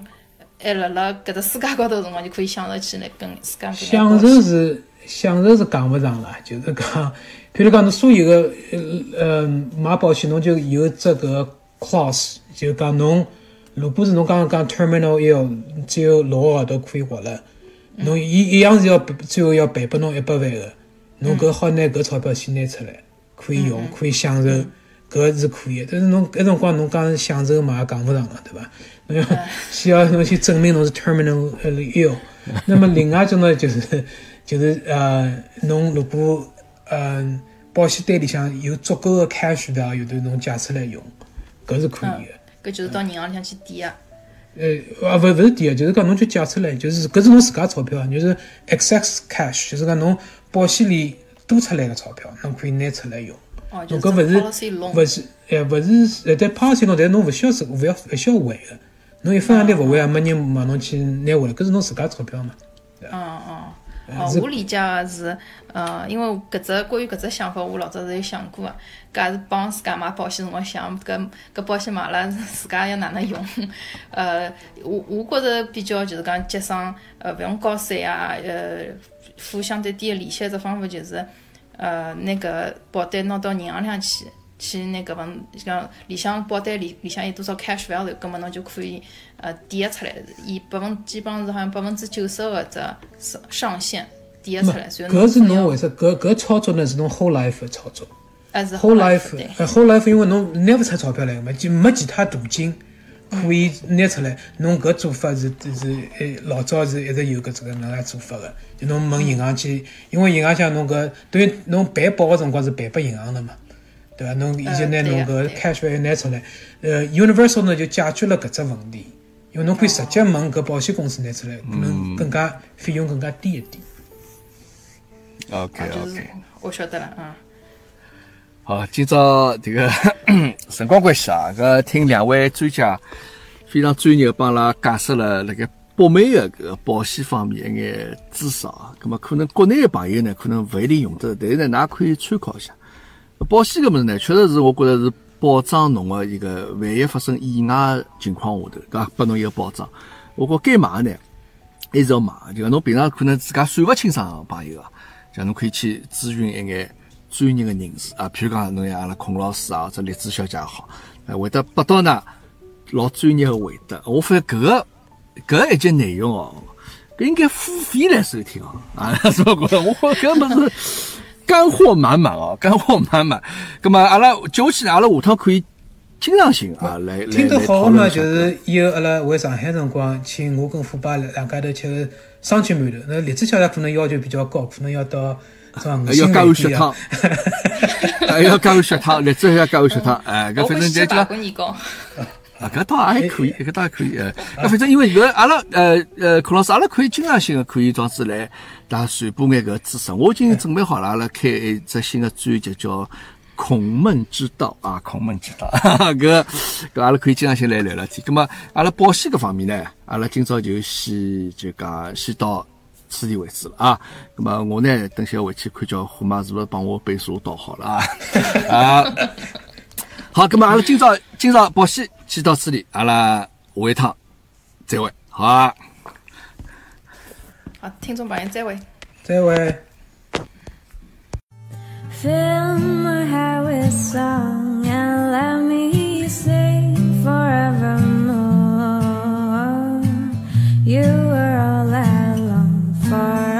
还辣辣搿只世界高头个辰光，就可以享受起来跟自家享受是享受是讲勿上了，就是讲，譬如讲侬所有个呃呃买保险，侬就有这个 clause，就讲侬如果是侬刚刚讲 terminal ill，只有六个号头可以活了，侬一一样是要最后要赔拨侬一百万个，侬搿好拿搿钞票先拿出来，可以用，可以享受。搿是可以的，但是侬搿辰光侬讲是享受嘛，也讲勿上了，对伐？侬要 需要侬去证明侬是 terminal ill。那么另外一种呢，就是就是呃，侬如果呃保险单里向有足够的 cash 的，有的侬借出来用，搿是可以的。搿就是到银行里向去抵押。呃，啊，勿勿是抵押，就是讲侬就借出来，就是搿是侬自家钞票，就是 excess cash，就是讲侬保险里多出来的钞票，侬可以拿出来用。哦，就侬搿勿是勿是，哎，勿是，呃，但 policy 侬，但是侬勿需要是勿要勿需要还个，侬一分洋钿勿还也没人帮侬去拿回来，搿是侬自家钞票嘛。嗯嗯。哦，我理解个是，呃，因为搿只关于搿只想法，我老早是有想过个，搿也是帮自家买保险辰光想，搿搿保险买了自家要哪能用？呃，我我觉着比较就是讲节省，呃，勿用交税啊，呃，付相对低个利息，只方法就是，呃，拿搿保单拿到银行里向去。去拿搿份像里向保单里里向有多少 cash value，葛末侬就可以呃抵押出来，以百分基本上是好像百分之九十个只上上限抵押出来。搿是侬为啥？搿搿操作呢是侬 whole life 操作。whole life，呃 whole life，因为侬拿勿出钞票来个嘛，就没其他途径可以拿出来。侬搿做法是是呃老早是一直有搿这个能介做法个，就侬问银行去，因为银行像侬搿对于侬办保个辰光是办拨银行的嘛。对伐？侬现在拿侬个 cash value 拿出来，呃，Universal 呢就解决了搿只问题，因为侬可以直接问搿保险公司拿出来，可能更加费用更加低一点。OK OK，我晓得了啊。好，今朝这个 辰光关系啊，搿听两位专家非常专业帮阿拉解释了辣盖北美个搿保险方面一眼知识啊。葛末可能国内个朋友呢，可能勿一定用得，但是呢，㑚可以参考一下。保险搿物事呢，确实是我觉着是保障侬个一个万一发生意外情况下头，搿拨侬一个保障。我觉该买呢，还是要买。就侬平常可能自家算勿清爽朋友啊，像侬可以去咨询一眼专业个人士啊，譬如讲侬像阿拉孔老师啊，或者栗子小姐也好，会得拨到呢老专业个回答。我发现搿个搿一节内容哦，搿应该付费来收听哦，啊，是勿觉得？我觉搿物事。干货满满哦，干货满满。那么阿拉接下去阿拉下趟可以经常性啊来来听得好嘛，就是以后阿拉回上海辰光，请我跟虎爸两家头吃双全馒头。那荔枝小姐可能要求比较高，可能要到装要加碗血汤，要加碗血汤，荔枝 要加碗血汤。哎，搿反正就讲。啊，搿倒还可以，搿倒还可以。呃，那反正因为搿阿拉呃呃，孔老师，阿拉可以经常性的可以装置来，大家传播眼搿知识。我已经准备好了，阿拉开一只新的专辑叫《孔孟之道》啊，《孔孟之道 》。搿搿阿拉可以经常性来聊聊天。葛末阿拉保险搿方面呢，阿拉今朝就先就讲先到此地为止了啊。葛末我呢，等下回去看叫虎妈是勿是帮我背书倒好了啊 啊。好那么阿拉今朝今朝保险先到这里阿拉下一趟再会好啊好听众朋友再会再会 fill my heart with song and let me sing forevermore you are all i long for